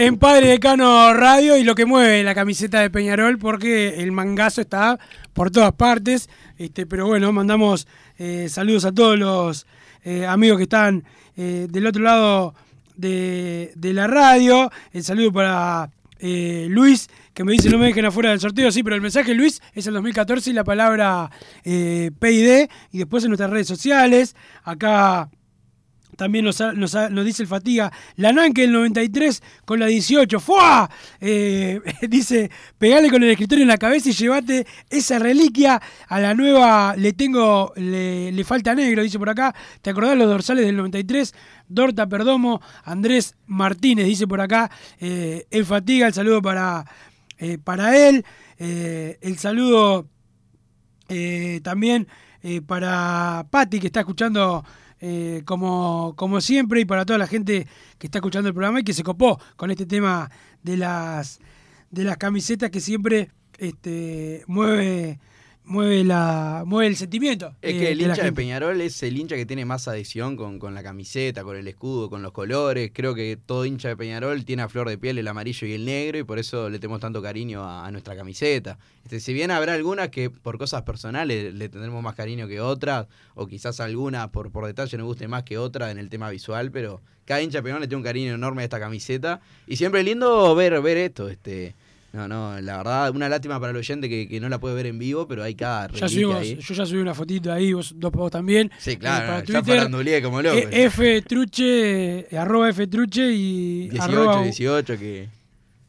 [SPEAKER 3] En Padre Decano Radio y lo que mueve la camiseta de Peñarol porque el mangazo está por todas partes. Este, pero bueno, mandamos eh, saludos a todos los eh, amigos que están eh, del otro lado de, de la radio. El saludo para Luis, que me dice no me dejen afuera del sorteo. Sí, pero el mensaje Luis es el 2014 y la palabra PID. Y después en nuestras redes sociales. Acá también nos, dice el Fatiga, la Nanque del 93 con la 18. ¡Fua! Eh, dice, pegale con el escritorio en la cabeza y llévate esa reliquia a la nueva. Le tengo, le, falta negro, dice por acá. ¿Te acordás los dorsales del 93? Dorta Perdomo, Andrés Martínez, dice por acá. Eh, el Fatiga, el saludo para, eh, para él. Eh, el saludo también para Patti, que está escuchando eh, como, como siempre, y para toda la gente que está escuchando el programa y que se copó con este tema de las, de las camisetas que siempre este, mueve, mueve, la, mueve el sentimiento.
[SPEAKER 5] Es
[SPEAKER 3] eh,
[SPEAKER 5] que el
[SPEAKER 3] de la
[SPEAKER 5] hincha de. Peñarol es el hincha que tiene más adhesión con, con la camiseta, con el escudo, con los colores. Creo que todo hincha de Peñarol tiene a flor de piel el amarillo y el negro y por eso le tenemos tanto cariño a, a nuestra camiseta. Este, si bien habrá algunas que por cosas personales le tendremos más cariño que otras, o quizás alguna por, por detalle nos guste más que otra en el tema visual, pero cada hincha de Peñarol le tiene un cariño enorme a esta camiseta. Y siempre es lindo ver, ver esto. Este, no, no, la verdad, una lástima para el oyente que, que no la puede ver en vivo, pero hay cada
[SPEAKER 3] Ya subimos,
[SPEAKER 5] ahí.
[SPEAKER 3] yo ya subí una fotito ahí, vos, dos vos también.
[SPEAKER 5] Sí,
[SPEAKER 3] Eh,
[SPEAKER 5] claro,
[SPEAKER 3] para
[SPEAKER 5] ya
[SPEAKER 3] Twitter,
[SPEAKER 5] como loco.
[SPEAKER 3] eh, F Truche, eh, arroba F Truche y
[SPEAKER 5] 18,
[SPEAKER 3] arroba
[SPEAKER 5] 18, que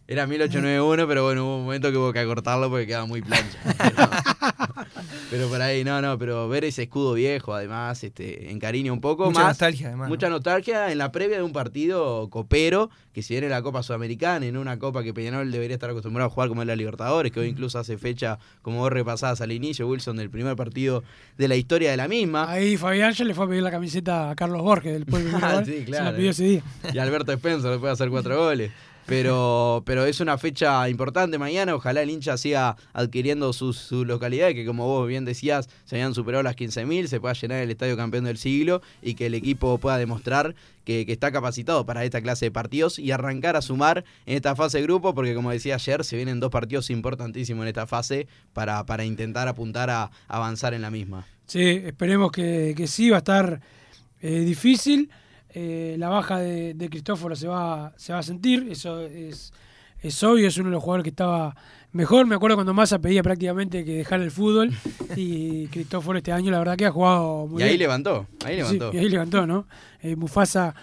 [SPEAKER 5] era 1891, pero bueno, hubo un momento que hubo que acortarlo porque quedaba muy plancha. Pero, por ahí, no, no, pero ver ese escudo viejo, además, este, encariña un poco
[SPEAKER 4] Mucha
[SPEAKER 5] más.
[SPEAKER 4] nostalgia, además,
[SPEAKER 5] Mucha nostalgia en la previa de un partido copero, que si viene la Copa Sudamericana, en una Copa que Peñarol debería estar acostumbrado a jugar como es la Libertadores, que hoy incluso hace fecha, como vos repasabas al inicio, Wilson, del primer partido de la historia de la misma.
[SPEAKER 3] Ahí Fabián ya le fue a pedir la camiseta a Carlos Borges del pueblo.
[SPEAKER 5] Ah, sí,
[SPEAKER 3] Se
[SPEAKER 5] claro.
[SPEAKER 3] la pidió ese día.
[SPEAKER 5] Y Alberto Spencer después de hacer cuatro goles. Pero, pero es una fecha importante mañana. Ojalá el hincha siga adquiriendo su, su localidad, que como vos bien decías, se habían superado las 15.000, se pueda llenar el estadio campeón del siglo y que el equipo pueda demostrar que, que está capacitado para esta clase de partidos y arrancar a sumar en esta fase de grupo, porque como decía ayer, se vienen dos partidos importantísimos en esta fase para, para intentar apuntar a avanzar en la misma.
[SPEAKER 3] Sí, esperemos que, que sí, va a estar eh, difícil. Eh, la baja de, de Cristóforo se va, se va a sentir, eso es, es obvio, es uno de los jugadores que estaba mejor. Me acuerdo cuando Massa pedía prácticamente que dejara el fútbol y Cristóforo este año la verdad que ha jugado muy
[SPEAKER 5] y ahí
[SPEAKER 3] bien.
[SPEAKER 5] levantó, ahí
[SPEAKER 3] Sí,
[SPEAKER 5] levantó.
[SPEAKER 3] y ahí levantó, ¿no? Eh, Mufasa,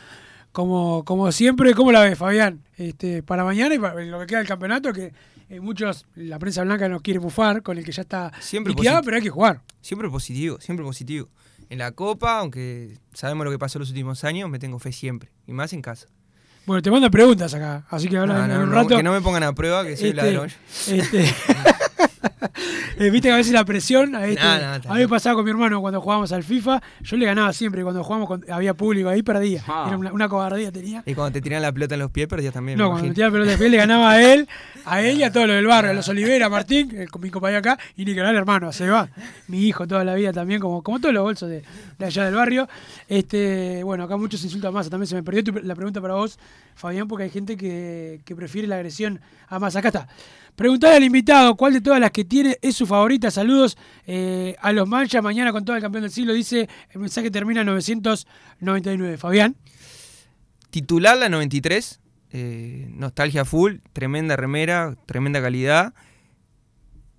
[SPEAKER 3] como, como siempre, ¿cómo la ves, Fabián? Este, para mañana y para lo que queda del campeonato, que eh, muchos, la prensa blanca nos quiere mufar, con el que ya está
[SPEAKER 4] Siempre
[SPEAKER 3] liquidado, pero hay que jugar.
[SPEAKER 4] Siempre positivo, siempre positivo. En la Copa, aunque sabemos lo que pasó los últimos años, me tengo fe siempre. Y más en casa.
[SPEAKER 3] Bueno, te mandan preguntas acá, así que ahora
[SPEAKER 4] No,
[SPEAKER 3] en
[SPEAKER 4] no,
[SPEAKER 3] un
[SPEAKER 4] no,
[SPEAKER 3] rato.
[SPEAKER 4] que no me pongan a prueba, que soy
[SPEAKER 3] Este,
[SPEAKER 4] ladrón.
[SPEAKER 3] este, Viste que a veces la presión. A, este-
[SPEAKER 4] No, no, está
[SPEAKER 3] a mí me pasaba con mi hermano cuando jugábamos al FIFA. Yo le ganaba siempre. Cuando jugábamos, con- había público ahí, perdía.
[SPEAKER 4] Ah.
[SPEAKER 3] Era una, una cobardía tenía.
[SPEAKER 4] Y cuando te tiran la pelota en los pies, perdías también.
[SPEAKER 3] No,
[SPEAKER 4] me
[SPEAKER 3] cuando
[SPEAKER 4] imagino.
[SPEAKER 3] metía la pelota de pie le ganaba a él, a él y a todos los del barrio, a los Olivera, a Martín, eh, con mi compañero acá, y Nicolás, el hermano, se va. Mi hijo toda la vida también, como, como todos los bolsos de, de allá del barrio. Este, bueno, acá muchos insultan a Massa, también se me perdió tu- la pregunta para vos, Fabián, porque hay gente que, que prefiere la agresión a Massa. Acá está. Preguntar al invitado cuál de todas las que tiene es su favorita. Saludos eh, a los manchas. Mañana con todo el campeón del siglo. Dice el mensaje termina en 999. Fabián.
[SPEAKER 4] Titular la 93, eh, nostalgia full, tremenda remera, tremenda calidad.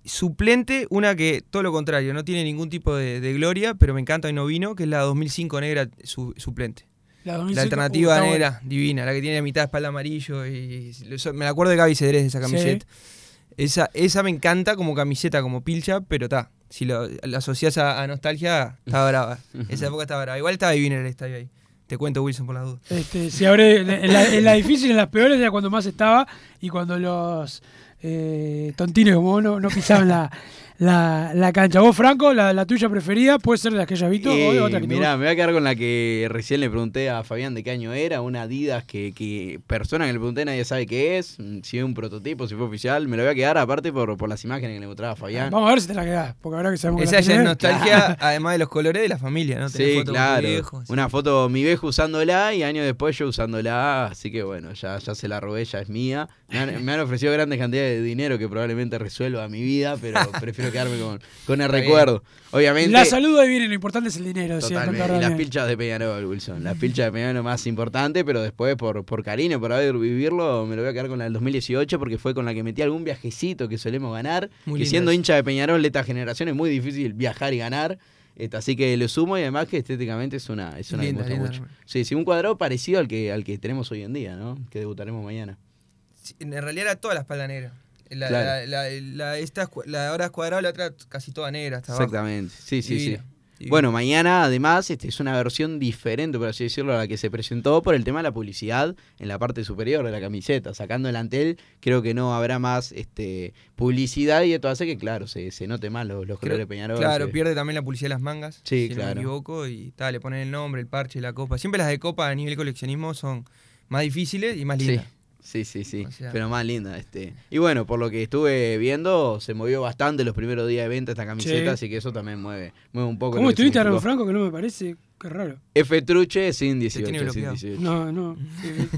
[SPEAKER 4] Suplente, una que todo lo contrario, no tiene ningún tipo de, de gloria, pero me encanta y no vino, que es la 2005 negra su- suplente.
[SPEAKER 3] La,
[SPEAKER 4] La
[SPEAKER 3] 2005,
[SPEAKER 4] alternativa
[SPEAKER 3] uh,
[SPEAKER 4] negra,
[SPEAKER 3] buena.
[SPEAKER 4] divina, la que tiene la mitad de espalda amarillo. Y, eso- me la acuerdo de Gaby Cedrés de esa camiseta. Esa, esa me encanta como camiseta, como pilcha, pero está. Si lo, la asocias a, a nostalgia, está brava. Esa época está brava. Igual estaba divina en el estadio ahí. Te cuento, Wilson, por las dudas.
[SPEAKER 3] Este, si abre, en, la, en la difícil, en las peores, era cuando más estaba y cuando los eh, tontines como vos no, no pisaban la, la, la cancha. Vos, Franco, la, la tuya preferida puede ser de las que hayas visto o de
[SPEAKER 5] Eh,
[SPEAKER 3] otra que
[SPEAKER 5] mirá, me voy a quedar con la que recién le pregunté a Fabián de qué año era, una Adidas que, que persona que le pregunté nadie sabe qué es, si es un prototipo, si fue oficial, me lo voy a quedar aparte por, por las imágenes que le mostraba a Fabián.
[SPEAKER 3] Vamos a ver si te la quedás, porque ahora que sabemos que
[SPEAKER 4] Esa
[SPEAKER 3] la
[SPEAKER 4] ya es nostalgia, además de los colores de la familia, ¿no?
[SPEAKER 5] Sí, claro.
[SPEAKER 4] viejo, sí.
[SPEAKER 5] Una foto mi viejo usándola y años después yo usándola, así que bueno, ya, ya se la robé, ya es mía. Me han, me han ofrecido grandes cantidades de dinero que probablemente resuelva mi vida, pero prefiero quedarme con, con el recuerdo. Obviamente.
[SPEAKER 3] La salud ahí viene, lo importante es el dinero,
[SPEAKER 5] Totalmente. Y las pilchas de Peñarol, Wilson. Las pilchas de Peñarol más importante, pero después por, por cariño, por haber vivirlo, me lo voy a quedar con la del 2018 porque fue con la que metí algún viajecito que solemos ganar.
[SPEAKER 4] Muy
[SPEAKER 5] que siendo hincha de Peñarol de esta generación es muy difícil viajar y ganar. Este, así que lo sumo y además que estéticamente es una, es una que me gusta
[SPEAKER 4] linda.
[SPEAKER 5] mucho. Sí, sí, un cuadrado parecido al que, al que tenemos hoy en día, ¿no? Que debutaremos mañana.
[SPEAKER 4] En realidad era toda la espalda negra. La,
[SPEAKER 5] Claro.
[SPEAKER 4] la, la, la- esta, la ahora es cuadrada, la otra casi toda negra hasta abajo.
[SPEAKER 5] Exactamente. Sí, sí,
[SPEAKER 4] Divina,
[SPEAKER 5] sí.
[SPEAKER 4] divina.
[SPEAKER 5] Bueno, mañana además este, es una versión diferente, por así decirlo, a la que se presentó por el tema de la publicidad en la parte superior de la camiseta. Sacando el antel, creo que no habrá más este, publicidad y esto hace que, claro, se, se note más los, los
[SPEAKER 4] Creo-
[SPEAKER 5] colores de Peñarol.
[SPEAKER 4] Claro,
[SPEAKER 5] se-
[SPEAKER 4] pierde también la publicidad de las mangas.
[SPEAKER 5] Sí,
[SPEAKER 4] si no
[SPEAKER 5] claro.
[SPEAKER 4] me equivoco. Y tal, le ponen el nombre, el parche, la copa. Siempre las de copa a nivel coleccionismo son más difíciles y más lindas.
[SPEAKER 5] sí, sí, sí.
[SPEAKER 4] O sea-
[SPEAKER 5] pero más linda. Este. Y bueno, por lo que estuve viendo, se movió bastante los primeros días de venta esta camiseta,
[SPEAKER 3] Sí.
[SPEAKER 5] así que eso también mueve, mueve un poco.
[SPEAKER 3] ¿Cómo estuviste. Raúl Franco? Que no me parece. Qué raro.
[SPEAKER 5] F Truche sin 18.
[SPEAKER 4] tiene
[SPEAKER 5] sin
[SPEAKER 4] bloqueado.
[SPEAKER 5] 18.
[SPEAKER 3] No, no. eh,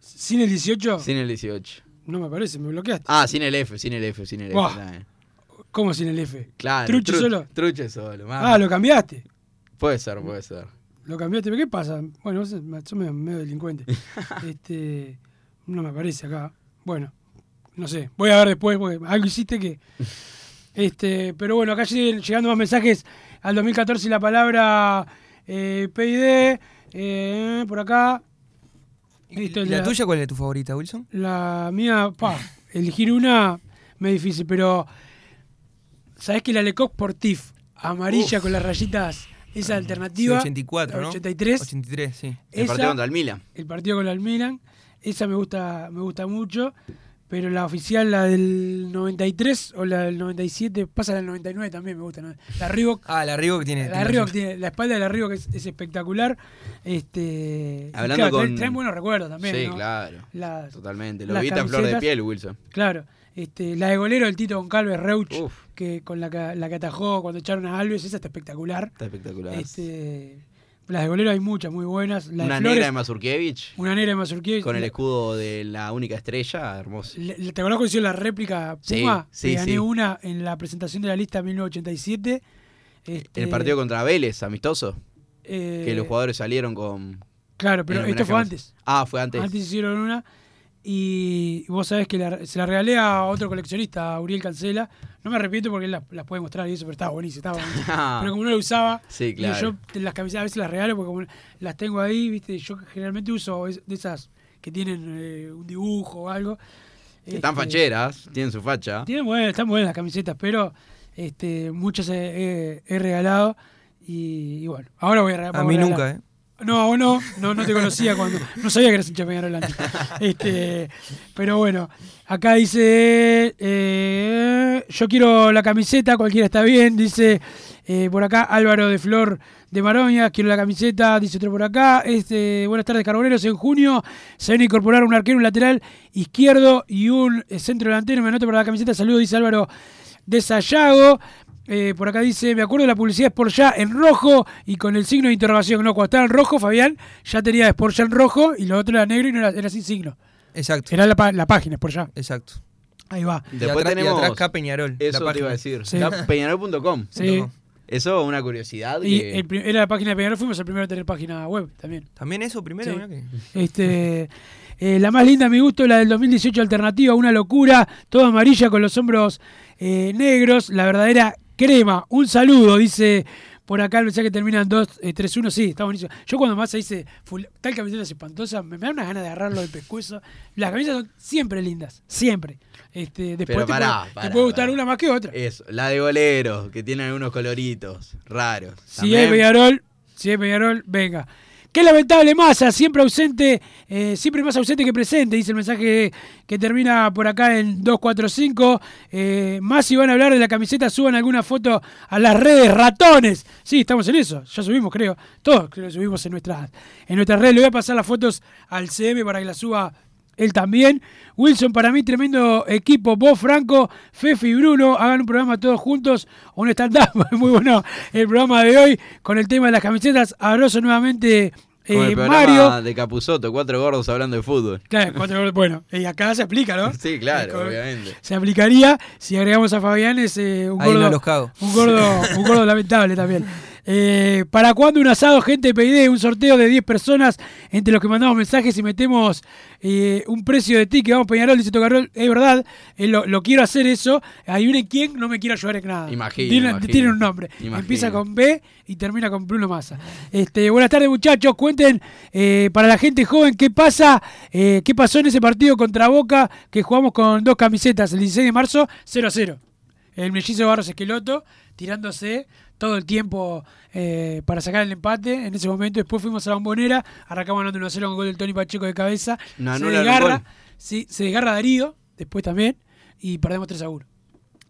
[SPEAKER 3] ¿Sin el 18?
[SPEAKER 5] Sin el 18.
[SPEAKER 3] No me parece, me bloqueaste.
[SPEAKER 5] Ah, sin el F, sin el F, sin el F.
[SPEAKER 3] ¿Cómo sin el F?
[SPEAKER 5] Claro.
[SPEAKER 3] ¿Truche
[SPEAKER 5] tru-
[SPEAKER 3] solo?
[SPEAKER 5] Truche solo.
[SPEAKER 3] Ah, lo cambiaste.
[SPEAKER 5] Puede ser, puede ser.
[SPEAKER 3] Lo cambiaste. ¿Pero qué pasa? Bueno, vos sos medio, medio delincuente. este, no me aparece acá. Bueno, no sé. Voy a ver después, porque algo hiciste que... Este, pero bueno, acá siguen llegando más mensajes al 2014 y la palabra eh, PID. eh, por acá. Listo,
[SPEAKER 4] ¿Y la tuya cuál es tu favorita, Wilson?
[SPEAKER 3] La mía, pa, elegir una me es difícil, pero ¿sabés que la Lecoq Sportif, amarilla
[SPEAKER 5] Uf.
[SPEAKER 3] con las rayitas, esa alternativa?
[SPEAKER 4] Sí, 84,
[SPEAKER 3] la
[SPEAKER 4] ¿no?
[SPEAKER 3] 83.
[SPEAKER 4] 83, sí.
[SPEAKER 5] El
[SPEAKER 3] Esa-
[SPEAKER 5] partido contra el Milan.
[SPEAKER 3] El partido con el Milan, esa me gusta, me gusta mucho, pero la oficial, la del 93 o la del 97, pasa la del 99 también me gusta, ¿no? La Reebok.
[SPEAKER 4] Ah, la Reebok tiene.
[SPEAKER 3] La Reebok tiene, la espalda de la Reebok es, es espectacular. Este,
[SPEAKER 5] Hablando
[SPEAKER 3] claro,
[SPEAKER 5] con-
[SPEAKER 3] traen- buenos recuerdos también.
[SPEAKER 5] Sí,
[SPEAKER 3] ¿no?
[SPEAKER 5] claro.
[SPEAKER 3] Las-
[SPEAKER 5] Totalmente. Lo viste a flor de piel, Wilson.
[SPEAKER 3] Claro. Este, la de golero del Tito Goncalves Reuch, que con la que, la que atajó cuando echaron a Alves, esa está espectacular.
[SPEAKER 5] Está espectacular.
[SPEAKER 3] Este, las de golero hay muchas muy buenas. La
[SPEAKER 5] Una
[SPEAKER 3] de
[SPEAKER 5] negra de Mazurkiewicz.
[SPEAKER 3] Una negra de Mazurkiewicz.
[SPEAKER 5] Con el escudo de la única estrella, hermoso.
[SPEAKER 3] le- le- ¿Te conozco hicieron la réplica
[SPEAKER 5] Sí,
[SPEAKER 3] Puma?
[SPEAKER 5] sí,
[SPEAKER 3] que gané
[SPEAKER 5] sí.
[SPEAKER 3] una en la presentación de la lista 1987. Este,
[SPEAKER 5] El partido contra Vélez, amistoso.
[SPEAKER 3] eh,
[SPEAKER 5] que los jugadores salieron con.
[SPEAKER 3] Claro, pero esto fue antes.
[SPEAKER 5] Ah, fue antes.
[SPEAKER 3] Antes hicieron una. Y vos sabés que la- se la regalé a otro coleccionista, a Uriel Cancela. No me arrepiento porque él las las puede mostrar y eso, pero estaba buenísimo. Estaba buenísimo. pero como no la usaba,
[SPEAKER 5] Sí,
[SPEAKER 3] y
[SPEAKER 5] claro.
[SPEAKER 3] yo las camisetas a veces las regalo porque como las tengo ahí, viste, yo generalmente uso es- de esas que tienen eh, un dibujo o algo.
[SPEAKER 5] Que están
[SPEAKER 3] Este,
[SPEAKER 5] facheras, tienen su facha.
[SPEAKER 3] Tienen buenas, están buenas las camisetas, pero este, muchas he, he- he regalado. Y, y bueno, ahora voy a regalar.
[SPEAKER 4] A mí nunca, ¿eh?
[SPEAKER 3] No, no, no, no te conocía cuando. No sabía que eras hincha Peñarol antes. Este, pero bueno, acá dice. eh, yo quiero la camiseta, cualquiera está bien. Dice eh, por acá Álvaro de Flor de Maroña, quiero la camiseta. Dice otro por acá. Este, buenas tardes, Carboneros. En junio se van a incorporar un arquero, un lateral izquierdo y un eh, centro delantero. Me anoto para la camiseta. Saludos, dice Álvaro de Sayago. Eh, por acá dice, me acuerdo de la publicidad de Sport Ya en rojo y con el signo de interrogación. No, cuando estaba en rojo, Fabián, ya tenía Sport Ya en rojo y lo otro era negro y no era, era sin signo.
[SPEAKER 4] Exacto.
[SPEAKER 3] Era la, la página Sport Ya.
[SPEAKER 4] Exacto.
[SPEAKER 3] Ahí va.
[SPEAKER 4] Y
[SPEAKER 5] Después
[SPEAKER 4] y
[SPEAKER 5] tenemos.
[SPEAKER 4] atrás K Peñarol, la
[SPEAKER 5] Eso te
[SPEAKER 4] página.
[SPEAKER 5] iba a decir.
[SPEAKER 3] Sí.
[SPEAKER 5] Peñarol.com.
[SPEAKER 3] Sí.
[SPEAKER 5] Eso, una curiosidad.
[SPEAKER 3] Y
[SPEAKER 5] que-
[SPEAKER 3] el pri- era la página de Peñarol, fuimos el primero a tener página web también.
[SPEAKER 4] ¿También eso primero?
[SPEAKER 3] Sí.
[SPEAKER 4] Que-
[SPEAKER 3] Este, eh, la más linda a mi gusto, la del 2018 alternativa, una locura, toda amarilla con los hombros eh, negros, la verdadera crema. Un saludo, dice por acá el mensaje que termina en 2, 3, 1, sí, está buenísimo. Yo cuando más se dice, "Ful- tal camiseta es espantosa, me, me da unas ganas de agarrarlo del pescuezo. Las camisetas son siempre lindas, siempre. Este, después
[SPEAKER 5] Pero
[SPEAKER 3] te,
[SPEAKER 5] pará,
[SPEAKER 3] puede, te
[SPEAKER 5] pará,
[SPEAKER 3] puede gustar
[SPEAKER 5] pará.
[SPEAKER 3] una más que otra.
[SPEAKER 5] Eso, la de golero, que tiene algunos coloritos raros.
[SPEAKER 3] Si
[SPEAKER 5] También-
[SPEAKER 3] es Peñarol, si es Peñarol, venga. Qué lamentable masa, siempre ausente, eh, siempre más ausente que presente, dice el mensaje que termina por acá en 245. Eh, más si van a hablar de la camiseta, suban alguna foto a las redes, ratones. Sí, estamos en eso, ya subimos, creo. Todos que subimos en nuestras, en nuestras redes. Le voy a pasar las fotos al CM para que las suba él también. Wilson, para mí, tremendo equipo. Vos, Franco, Fefi y Bruno, hagan un programa todos juntos, un stand-up. Muy bueno el programa de hoy con el tema de las camisetas. Abrazo nuevamente.
[SPEAKER 5] Con el
[SPEAKER 3] Eh, Mario,
[SPEAKER 5] de Capuzoto, cuatro gordos hablando de fútbol.
[SPEAKER 3] Claro, cuatro goles, bueno, y acá se aplica, ¿no?
[SPEAKER 5] Sí, claro, obviamente.
[SPEAKER 3] Se aplicaría si agregamos a Fabián es eh, un
[SPEAKER 4] Ahí
[SPEAKER 3] gordo.
[SPEAKER 4] no los cago.
[SPEAKER 3] Un gordo, un gordo lamentable también. Eh, ¿Para cuándo un asado, gente de PID? Un sorteo de 10 personas entre los que mandamos mensajes y metemos eh, un precio de ticket. Vamos, Peñarol, dice Tocarrol. Es verdad, eh, lo, lo quiero hacer eso. Hay un quien no me quiere ayudar en nada.
[SPEAKER 5] Imagino,
[SPEAKER 3] Tiene,
[SPEAKER 5] imagino.
[SPEAKER 3] tiene un nombre.
[SPEAKER 5] Imagino.
[SPEAKER 3] Empieza con B y termina con Bruno Massa. Este, buenas tardes, muchachos. Cuenten eh, para la gente joven qué pasa, eh, qué pasó en ese partido contra Boca que jugamos con dos camisetas el 16 de marzo 0 a 0. El mellizo Barros Esqueloto tirándose todo el tiempo eh, para sacar el empate en ese momento. Después fuimos a la bombonera, arrancamos ganando 1 a 0 con gol del Tony Pacheco de cabeza.
[SPEAKER 5] No
[SPEAKER 3] se
[SPEAKER 5] un
[SPEAKER 3] desgarra, sí, se desgarra Darío, después también, y perdemos 3 a 1.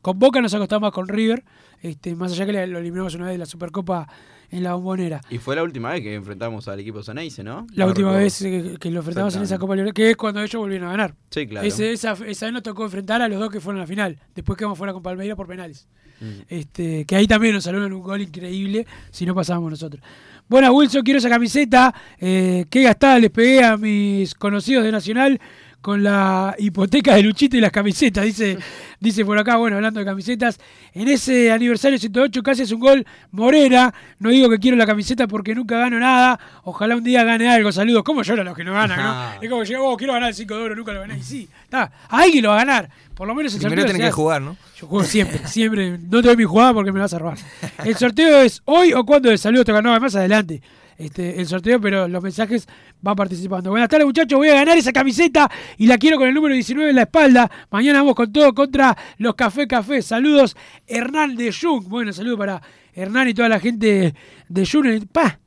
[SPEAKER 3] Con Boca nos acostamos con River, este, más allá que lo eliminamos una vez de la Supercopa en la bombonera.
[SPEAKER 5] Y fue la última vez que enfrentamos al equipo Ceneice, ¿no?
[SPEAKER 3] La
[SPEAKER 5] No
[SPEAKER 3] última
[SPEAKER 5] recuerdo.
[SPEAKER 3] vez que lo enfrentamos en esa. Copa Libertadores, que es cuando ellos volvieron a ganar.
[SPEAKER 5] Sí, claro.
[SPEAKER 3] Ese- esa, esa vez nos tocó enfrentar a los dos que fueron a la final. Después quedamos fuera con Palmeiras por penales.
[SPEAKER 5] Mm.
[SPEAKER 3] Este, que ahí también nos salieron un gol increíble si no pasábamos nosotros. Bueno, Wilson, quiero esa camiseta. Eh, qué gastada les pegué a mis conocidos de Nacional con la hipoteca de Luchito y las camisetas, dice, dice por acá, bueno, hablando de camisetas. En ese aniversario 108 casi es un gol Morena. No digo que quiero la camiseta porque nunca gano nada. Ojalá un día gane algo. Saludos. ¿Cómo lloran los que no ganan?
[SPEAKER 5] Ah.
[SPEAKER 3] ¿no? Es como que llega, oh, quiero ganar el 5 de oro, nunca lo gané. Y sí, está. Alguien lo va a ganar. Por lo menos el
[SPEAKER 4] Primero
[SPEAKER 3] sorteo
[SPEAKER 4] que jugar, ¿no?
[SPEAKER 3] Yo juego siempre, siempre. No te doy mi jugada porque me vas a robar. El sorteo es hoy o cuando de saludos te ganó más adelante. Este, el sorteo, pero los mensajes van participando. Buenas tardes, muchachos. Voy a ganar esa camiseta y la quiero con el número 19 en la espalda. Mañana vamos con todo contra los Café Café. Saludos, Hernán de Jung. Bueno, saludo para Hernán y toda la gente de Jung. ¡Pah!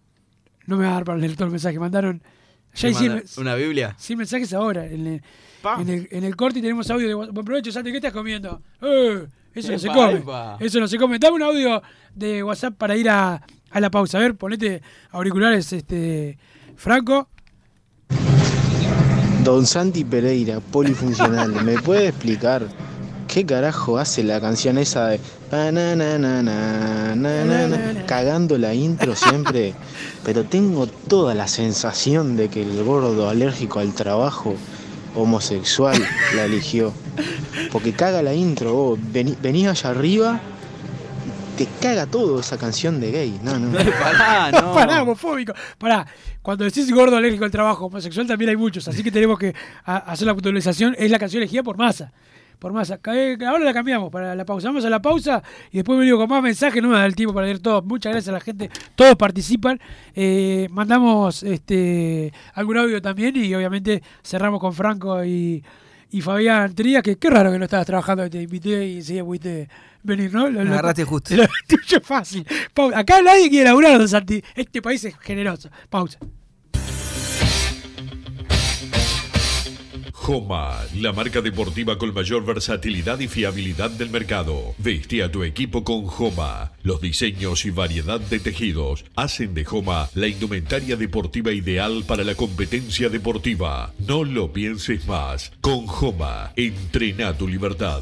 [SPEAKER 3] No me va a dar para leer todo el mensaje. Mandaron. Ya
[SPEAKER 5] ¿Te
[SPEAKER 3] hicieron.
[SPEAKER 5] manda ¿Una Biblia?
[SPEAKER 3] 100 mensajes ahora. En el, en el, en el corte tenemos audio de WhatsApp. Buen provecho, Santi, ¿qué estás comiendo? Eh, eso no se come.
[SPEAKER 5] epa.
[SPEAKER 3] Eso no se come. Dame un audio de WhatsApp para ir a, a la pausa. A ver, ponete auriculares, este Franco.
[SPEAKER 8] Don Santi Pereira, polifuncional, ¿me puede explicar qué carajo hace la canción esa de cagando la intro siempre? Pero tengo toda la sensación de que el gordo alérgico al trabajo homosexual la eligió. Porque caga la intro, vos vení, venís allá arriba, te caga todo esa canción de gay. No, no.
[SPEAKER 5] Pará, no.
[SPEAKER 3] Pará, homofóbico. Pará, cuando decís gordo alérgico al trabajo homosexual también hay muchos, así que tenemos que hacer la puntualización. Es la canción elegida por masa. Por masa. Eh, Ahora la cambiamos para la pausa. Vamos a la pausa y después venimos con más mensajes. No me da el tiempo para leer todos. Muchas gracias a la gente. Todos participan. Eh, mandamos este algún audio también y obviamente cerramos con Franco y, y Fabián Trías. Que qué raro que no estabas trabajando. Te invité y sí, pudiste venir, ¿no? Lo-
[SPEAKER 4] Me
[SPEAKER 3] lo-
[SPEAKER 4] agarraste justo.
[SPEAKER 3] lo tuyo fácil. Pausa. Acá nadie quiere laburar, don Santi. Este país es generoso. Pausa.
[SPEAKER 6] Joma, la marca deportiva con mayor versatilidad y fiabilidad del mercado. Veste a tu equipo con Joma. Los diseños y variedad de tejidos hacen de Joma la indumentaria deportiva ideal para la competencia deportiva. No lo pienses más. Con Joma, entrena tu libertad.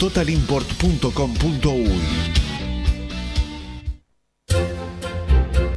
[SPEAKER 7] www.totalimport.com.uy.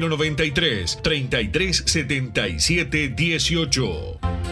[SPEAKER 6] 093 33 77 18.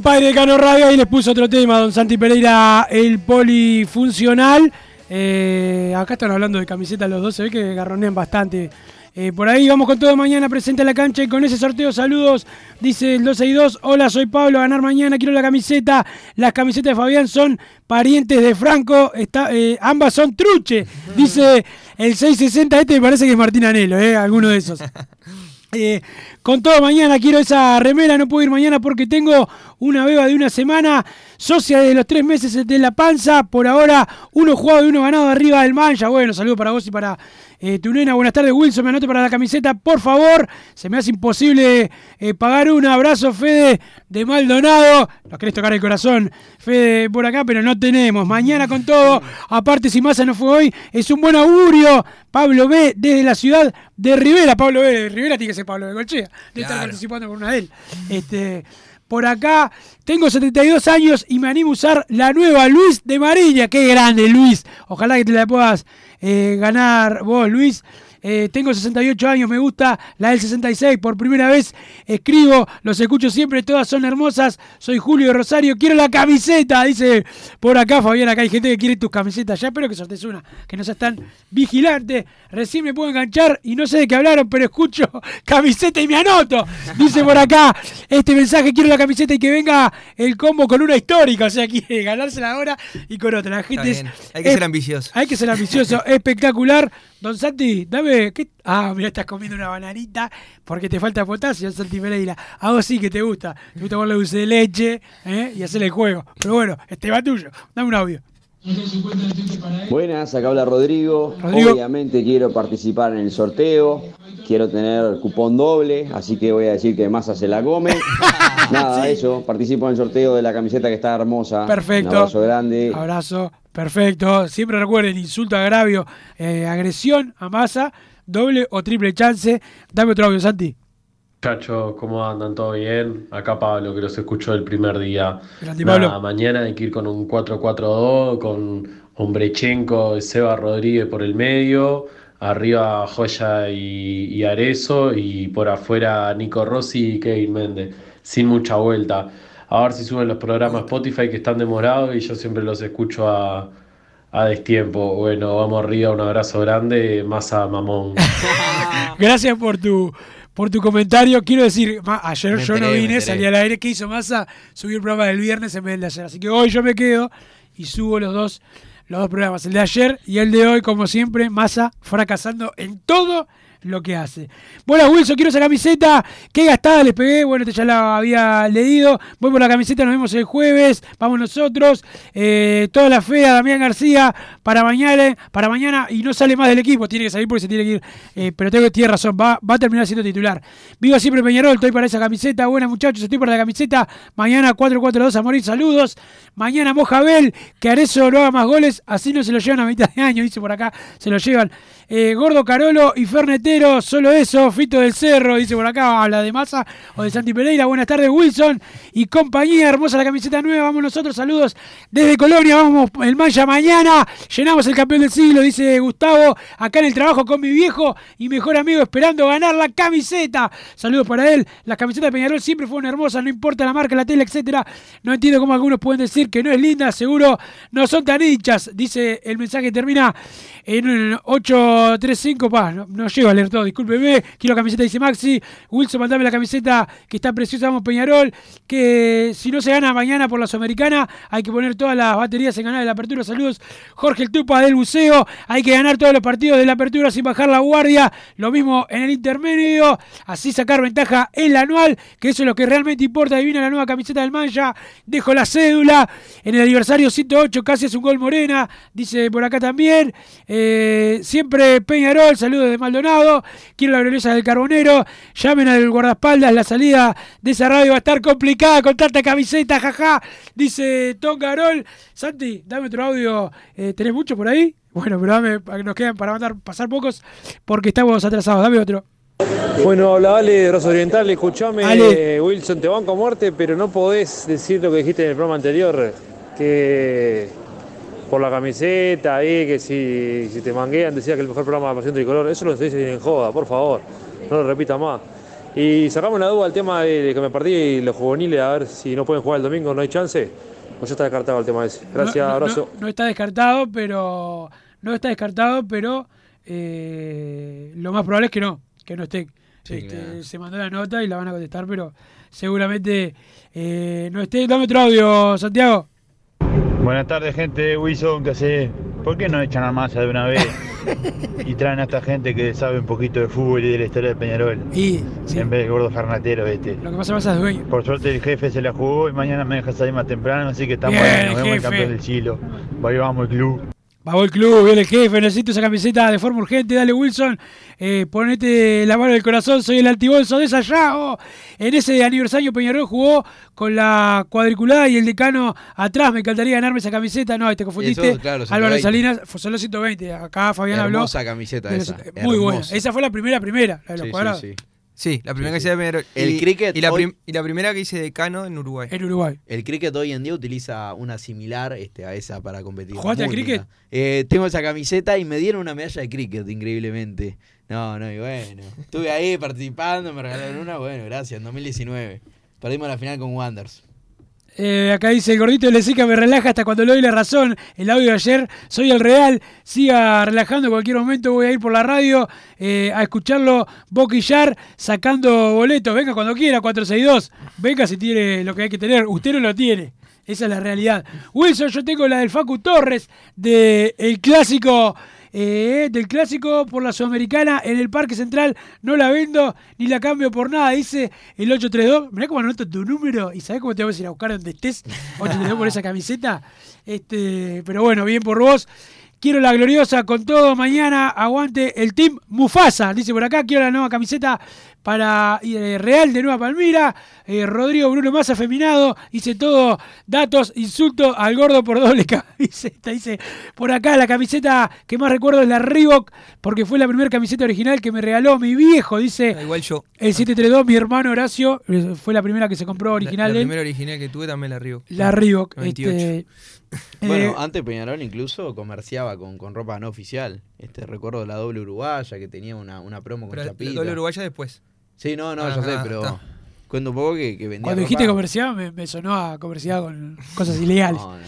[SPEAKER 3] Padre de Cano Radio y les puso otro tema, don Santi Pereira, el polifuncional. Eh, acá están hablando de camisetas los dos, se ve que garronean bastante. Eh, por ahí vamos con todo mañana, presente a la cancha y con ese sorteo, saludos. Dice el 262, hola, soy Pablo, ganar mañana, quiero la camiseta. Las camisetas de Fabián son parientes de Franco, está, eh, ambas son truche. Dice el 660, este me parece que es Martín Anelo, alguno de esos. Eh, con todo mañana quiero esa remera, no puedo ir mañana porque tengo una beba de una semana, socia de los tres meses de la panza, por ahora uno jugado y uno ganado arriba del mancha. Bueno, saludo para vos y para eh, tu nena. Buenas tardes Wilson, me anote para la camiseta, por favor. Se me hace imposible eh, pagar un abrazo, Fede de Maldonado. Nos querés tocar el corazón, Fede, por acá, pero no tenemos. Mañana con todo, aparte si Massa no fue hoy, es un buen augurio. Pablo B desde la ciudad de Rivera. Pablo B de Rivera tiene que ser Pablo de Golchea. De estar
[SPEAKER 4] Claro.
[SPEAKER 3] participando con una de él. Este, por acá, tengo 72 años y me animo a usar la nueva Luis de Marilla. Qué grande, Luis. Ojalá que te la puedas eh, ganar vos, Luis. Eh, tengo 68 años, me gusta la del 66. Por primera vez escribo, los escucho siempre, todas son hermosas. Soy Julio de Rosario, quiero la camiseta. Dice por acá, Fabián, acá hay gente que quiere tus camisetas. Ya espero que sortees una, que nos están vigilantes. Recién me puedo enganchar y no sé de qué hablaron, pero escucho camiseta y me anoto. Dice por acá este mensaje, quiero la camiseta y que venga el combo con una histórica. O sea, quiere ganársela ahora y con otra. La gente es-.
[SPEAKER 4] Hay que
[SPEAKER 3] es-
[SPEAKER 4] ser ambicioso.
[SPEAKER 3] Hay que ser ambicioso, espectacular. Don Santi, dame. Ah, mira, estás comiendo una bananita porque te falta potasio, Santi Pereira. A vos sí que te gusta. Te gusta ponerle dulce de leche ¿eh? y hacerle el juego. Pero bueno, este va tuyo. Dame un audio.
[SPEAKER 9] Buenas, acá habla Rodrigo.
[SPEAKER 3] Rodrigo.
[SPEAKER 9] Obviamente quiero participar en el sorteo. Quiero tener cupón doble, así que voy a decir que Massa se la come. Nada, eso. Participo en el sorteo de la camiseta que está hermosa.
[SPEAKER 3] Perfecto.
[SPEAKER 9] Un abrazo grande.
[SPEAKER 3] Abrazo. Perfecto. Siempre recuerden, insulto, agravio, eh, agresión a masa, doble o triple chance. Dame otro audio, Santi.
[SPEAKER 10] Muchachos, ¿cómo andan? ¿Todo bien? Acá Pablo, que los escucho el primer día.
[SPEAKER 3] Grande,
[SPEAKER 10] Nada,
[SPEAKER 3] Pablo.
[SPEAKER 10] mañana hay que ir con un 4-4-2, con Hombrechenko, Seba Rodríguez por el medio, arriba Joya y, y Arezo, y por afuera Nico Rossi y Kevin Méndez, sin mucha vuelta. A ver si suben los programas Spotify que están demorados y yo siempre los escucho a, a destiempo. Bueno, vamos arriba, un abrazo grande, masa mamón.
[SPEAKER 3] Gracias por tu por tu comentario. Quiero decir, ma- ayer
[SPEAKER 10] Me
[SPEAKER 3] yo no
[SPEAKER 10] enteré,
[SPEAKER 3] vine, salí al aire. ¿Qué hizo Massa? Subí el programa del viernes en vez del de ayer. Así que hoy yo me quedo y subo los dos, los dos programas, el de ayer y el de hoy, como siempre, Massa fracasando en todo lo que hace. Bueno, Wilson, quiero esa camiseta. Qué gastada les pegué. Bueno, este ya la había leído. Voy por la camiseta, nos vemos el jueves. Vamos nosotros. Eh, toda la fe a Damián García para mañana, para mañana. Y no sale más del equipo. Tiene que salir porque se tiene que ir. Eh, pero tengo, tiene razón. Va, va a terminar siendo titular. Viva siempre Peñarol. Estoy para esa camiseta. Buenas muchachos. Estoy para la camiseta. Mañana 4-4-2 a morir. Saludos. Mañana Mojabel. Que Arezo no haga más goles. Así no se lo llevan a mitad de año. Dice por acá. Se lo llevan. Eh, Gordo Carolo y Fernetero, solo eso. Fito del Cerro, dice por acá, habla de Massa o de Santi Pereira. Buenas tardes, Wilson y compañía. Hermosa la camiseta nueva. Vamos nosotros, saludos desde Colonia. Vamos el Maya mañana. Llenamos el campeón del siglo, dice Gustavo. Acá en el trabajo con mi viejo y mejor amigo, esperando ganar la camiseta. Saludos para él. Las camisetas de Peñarol siempre fueron hermosas, no importa la marca, la tela, etcétera. No entiendo cómo algunos pueden decir que no es linda. Seguro no son tan hinchas. Dice el mensaje termina en 835, pa, no, no llego a leer todo, discúlpeme. Quiero camiseta, dice Maxi. Wilson, mandame la camiseta que está preciosa, vamos Peñarol. Que si no se gana mañana por la Sudamericana, hay que poner todas las baterías en ganar de la apertura. Saludos, Jorge el Tupa del Buceo. Hay que ganar todos los partidos de la apertura sin bajar la guardia. Lo mismo en el intermedio. Así sacar ventaja en la anual, que eso es lo que realmente importa. Adivina la nueva camiseta del Mancha. Dejo la cédula. En el aniversario 108, casi es un gol Morena. Dice por acá también. Eh, siempre Peñarol, saludos de Maldonado. Quiero la gloriosa del Carbonero. Llamen al guardaespaldas. La salida de esa radio va a estar complicada con tanta camiseta, jaja. Dice Tom Garol. Santi, dame otro audio. Eh, ¿Tenés mucho por ahí? Bueno, pero dame, nos quedan para mandar, pasar pocos porque estamos atrasados. Dame otro.
[SPEAKER 11] Bueno, habla Ale de Rosa Oriental, escuchame
[SPEAKER 3] Ale.
[SPEAKER 11] eh, Wilson, te banco a muerte, pero no podés decir lo que dijiste en el programa anterior, que por la camiseta ahí, que si, si te manguean decía que el mejor programa de Pasión Tricolor, eso lo dice en joda, por favor, no lo repita más. Y sacamos la duda al tema de que me perdí y los juveniles, a ver si no pueden jugar el domingo, no hay chance, o ya está descartado el tema ese. Gracias,
[SPEAKER 3] No- no-
[SPEAKER 11] abrazo.
[SPEAKER 3] No, no está descartado, pero. No está descartado, pero. eh, lo más probable es que no. Que no esté. Este, Se mandó la nota y la van a contestar, pero seguramente eh, no esté. Dame otro audio, Santiago.
[SPEAKER 12] Buenas tardes, gente. Wilson, ¿qué hace? ¿Por qué no echan a masa de una vez y traen a esta gente que sabe un poquito de fútbol y de la historia de Peñarol?
[SPEAKER 3] Y,
[SPEAKER 12] En vez del gordo farnatero este.
[SPEAKER 3] Lo que pasa es que dueño.
[SPEAKER 12] Por suerte el jefe se la jugó y mañana me deja salir más temprano, así que estamos
[SPEAKER 3] Bien,
[SPEAKER 12] ahí. Nos vemos en
[SPEAKER 3] jefe.
[SPEAKER 12] campeón del. Ahí vamos el club.
[SPEAKER 3] Vamos el club, viene el jefe, necesito esa camiseta de forma urgente, dale Wilson, eh, ponete la mano del corazón, soy el altibolso de Sayago. En ese aniversario Peñarol jugó con la cuadriculada y el decano atrás, me encantaría ganarme esa camiseta, no, te confundiste.
[SPEAKER 5] Eso, claro,
[SPEAKER 3] Álvaro
[SPEAKER 5] 120.
[SPEAKER 3] Salinas, fue solo 120, acá Fabián habló.
[SPEAKER 5] Hermosa camiseta
[SPEAKER 3] de
[SPEAKER 5] esa,
[SPEAKER 3] los- Muy buena, esa fue la primera primera, la de los
[SPEAKER 5] Sí, sí,
[SPEAKER 3] cuadrados.
[SPEAKER 5] sí.
[SPEAKER 4] Sí, la primera
[SPEAKER 5] Sí,
[SPEAKER 4] que
[SPEAKER 5] sí.
[SPEAKER 4] hice de Peñarol.
[SPEAKER 5] El
[SPEAKER 4] y,
[SPEAKER 5] cricket
[SPEAKER 4] Y la,
[SPEAKER 5] hoy-
[SPEAKER 4] prim- y la primera que hice de Cano en Uruguay.
[SPEAKER 3] En Uruguay.
[SPEAKER 5] El cricket hoy en día utiliza una similar este, a esa para competir.
[SPEAKER 3] ¿Jugaste al cricket?
[SPEAKER 5] Eh, tengo esa camiseta y me dieron una medalla de cricket, increíblemente. No, no, y bueno. Estuve ahí participando, me regalaron una, bueno, gracias, en 2019. Perdimos la final con Wanders.
[SPEAKER 3] Eh, acá dice el gordito de Lezica me relaja hasta cuando le doy la razón. El audio de ayer, soy el real. Siga relajando en cualquier momento. Voy a ir por la radio eh, a escucharlo boquillar, sacando boletos. Venga cuando quiera, 462. Venga si tiene lo que hay que tener. Usted no lo tiene. Esa es la realidad. Wilson, yo tengo la del Facu Torres, de clásico. Eh, del clásico por la Sudamericana en el Parque Central. No la vendo ni la cambio por nada. Dice el 832. Mirá cómo anoto tu número y sabés cómo te vas a ir a buscar donde estés. 832 por esa camiseta. Este, pero bueno, bien por vos. Quiero la gloriosa con todo. Mañana aguante el team Mufasa. Dice por acá, quiero la nueva camiseta para eh, Real de Nueva Palmira. Eh, Rodrigo Bruno más afeminado. Dice todo, datos, insulto al gordo por doble camiseta. Dice por acá la camiseta que más recuerdo es la Reebok, porque fue la primera camiseta original que me regaló mi viejo. Dice
[SPEAKER 4] Igual yo.
[SPEAKER 3] el 732, mi hermano Horacio. eh, Fue la primera que se compró original
[SPEAKER 4] la
[SPEAKER 3] de
[SPEAKER 4] primera original que tuve también la Reebok.
[SPEAKER 3] La Reebok.
[SPEAKER 4] 98.
[SPEAKER 3] este,
[SPEAKER 5] Bueno,
[SPEAKER 3] eh,
[SPEAKER 5] antes Peñarol incluso comerciaba con, con ropa no oficial. Este recuerdo la doble uruguaya que tenía una, una promo con
[SPEAKER 4] Pero la
[SPEAKER 5] chapita.
[SPEAKER 4] doble uruguaya después.
[SPEAKER 5] Sí, no, no,
[SPEAKER 4] Ah,
[SPEAKER 5] yo sé, pero
[SPEAKER 4] está.
[SPEAKER 5] cuento un poco que, que vendía
[SPEAKER 3] Cuando
[SPEAKER 5] ropa.
[SPEAKER 3] dijiste comercial me, me sonó a comercial con cosas ilegales.
[SPEAKER 5] No, no.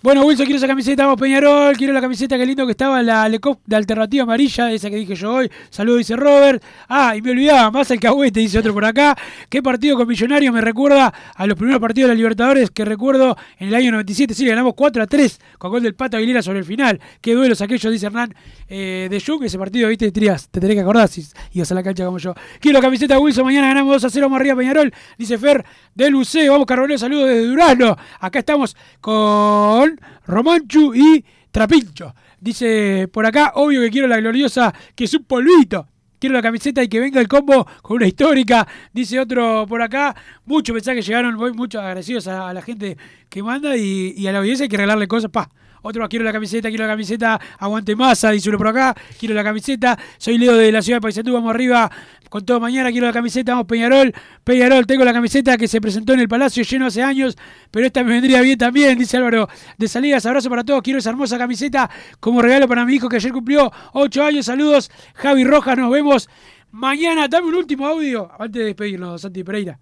[SPEAKER 3] Bueno, Wilson, quiero esa camiseta, vamos Peñarol, quiero la camiseta, qué lindo que estaba la Lecop de alternativa amarilla, esa que dije yo hoy. Saludos, dice Robert. Ah, y me olvidaba, más el cagüete, dice otro por acá. ¿Qué partido con Millonarios me recuerda a los primeros partidos de la Libertadores que recuerdo en el año 97? Sí, ganamos 4 a 3 con gol del Pata Aguilera sobre el final. Qué duelos aquellos, dice Hernán eh, de Jung. Ese partido, viste, te tenés que acordar si ibas a la cancha como yo. Quiero camiseta Wilson, mañana ganamos 2 a 0, vamos arriba Peñarol, dice Fer del UC. Vamos, Carbonero, saludos desde Durazno. Acá estamos con Romanchu y Trapincho. Dice por acá, obvio que quiero la gloriosa, que es un polvito. Quiero la camiseta y que venga el combo con una histórica. Dice otro por acá. Muchos mensajes llegaron, voy muchos agradecidos a, a la gente que manda y, y a la audiencia hay que regalarle cosas. Pa. Otro más, quiero la camiseta, quiero la camiseta, aguante masa, uno por acá, quiero la camiseta, soy Leo de la ciudad de Paysandú, vamos arriba con todo mañana, quiero la camiseta, vamos Peñarol, Peñarol, tengo la camiseta que se presentó en el Palacio lleno hace años, pero esta me vendría bien también, dice Álvaro de Salidas, abrazo para todos, quiero esa hermosa camiseta como regalo para mi hijo que ayer cumplió 8 años, saludos, Javi Rojas, nos vemos mañana, dame un último audio antes de despedirnos, Santi Pereira.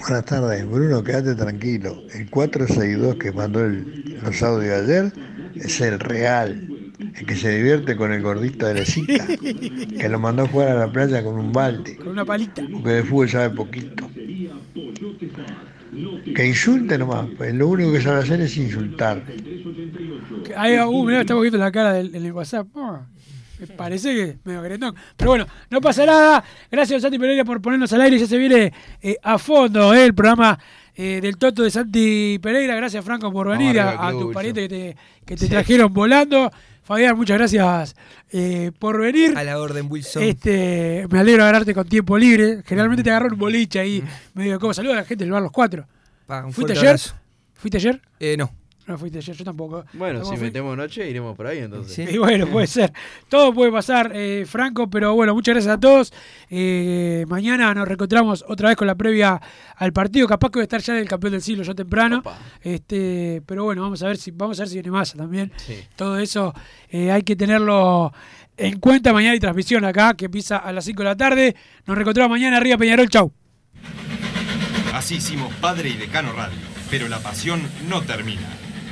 [SPEAKER 13] Buenas tardes, Bruno, quédate tranquilo. El 462 que mandó el- los audios ayer es el real, el que se divierte con el gordito de Lezica, que lo mandó a jugar a la playa con un balde,
[SPEAKER 3] Con una palita.
[SPEAKER 13] porque de fútbol sabe poquito. Que insulte nomás, pues lo único que sabe hacer es insultar.
[SPEAKER 3] Ahí, uh, mirá, estamos viendo la cara del, del WhatsApp. Ah, me parece que medio gretón. Pero bueno, no pasa nada. Gracias, Santi Pereira, por ponernos al aire. Ya se viene eh, a fondo eh, el programa eh, del Toto de Santi Pereira. Gracias, Franco, por venir. A,
[SPEAKER 5] arriba,
[SPEAKER 3] a tus parientes que te, que te
[SPEAKER 5] Sí.
[SPEAKER 3] trajeron volando. Fabián, muchas gracias eh, por venir.
[SPEAKER 4] A la orden, Wilson.
[SPEAKER 3] Este, me alegro de agarrarte con tiempo libre. Generalmente te agarro un boliche ahí, medio como saludo a la gente del bar Los Cuatro.
[SPEAKER 4] Pa, un
[SPEAKER 3] ¿Fuiste ayer?
[SPEAKER 4] abrazo.
[SPEAKER 3] ¿Fuiste ayer?
[SPEAKER 4] Eh, no.
[SPEAKER 3] No fuiste ayer, yo tampoco.
[SPEAKER 5] Bueno, si
[SPEAKER 3] fui.
[SPEAKER 5] metemos noche, iremos por ahí entonces.
[SPEAKER 3] Y bueno, puede ser. Todo puede pasar, eh, Franco, pero bueno, muchas gracias a todos. Eh, mañana nos reencontramos otra vez con la previa al partido. Capaz que voy a estar ya del campeón del siglo, ya temprano. Este, pero bueno, vamos a ver si vamos a ver si viene masa también. Todo eso eh, hay que tenerlo en cuenta. Mañana hay transmisión acá que empieza a las 5 de la tarde. Nos reencontramos mañana arriba Peñarol. Chau.
[SPEAKER 14] Así hicimos Padre y Decano Radio, pero la pasión no termina.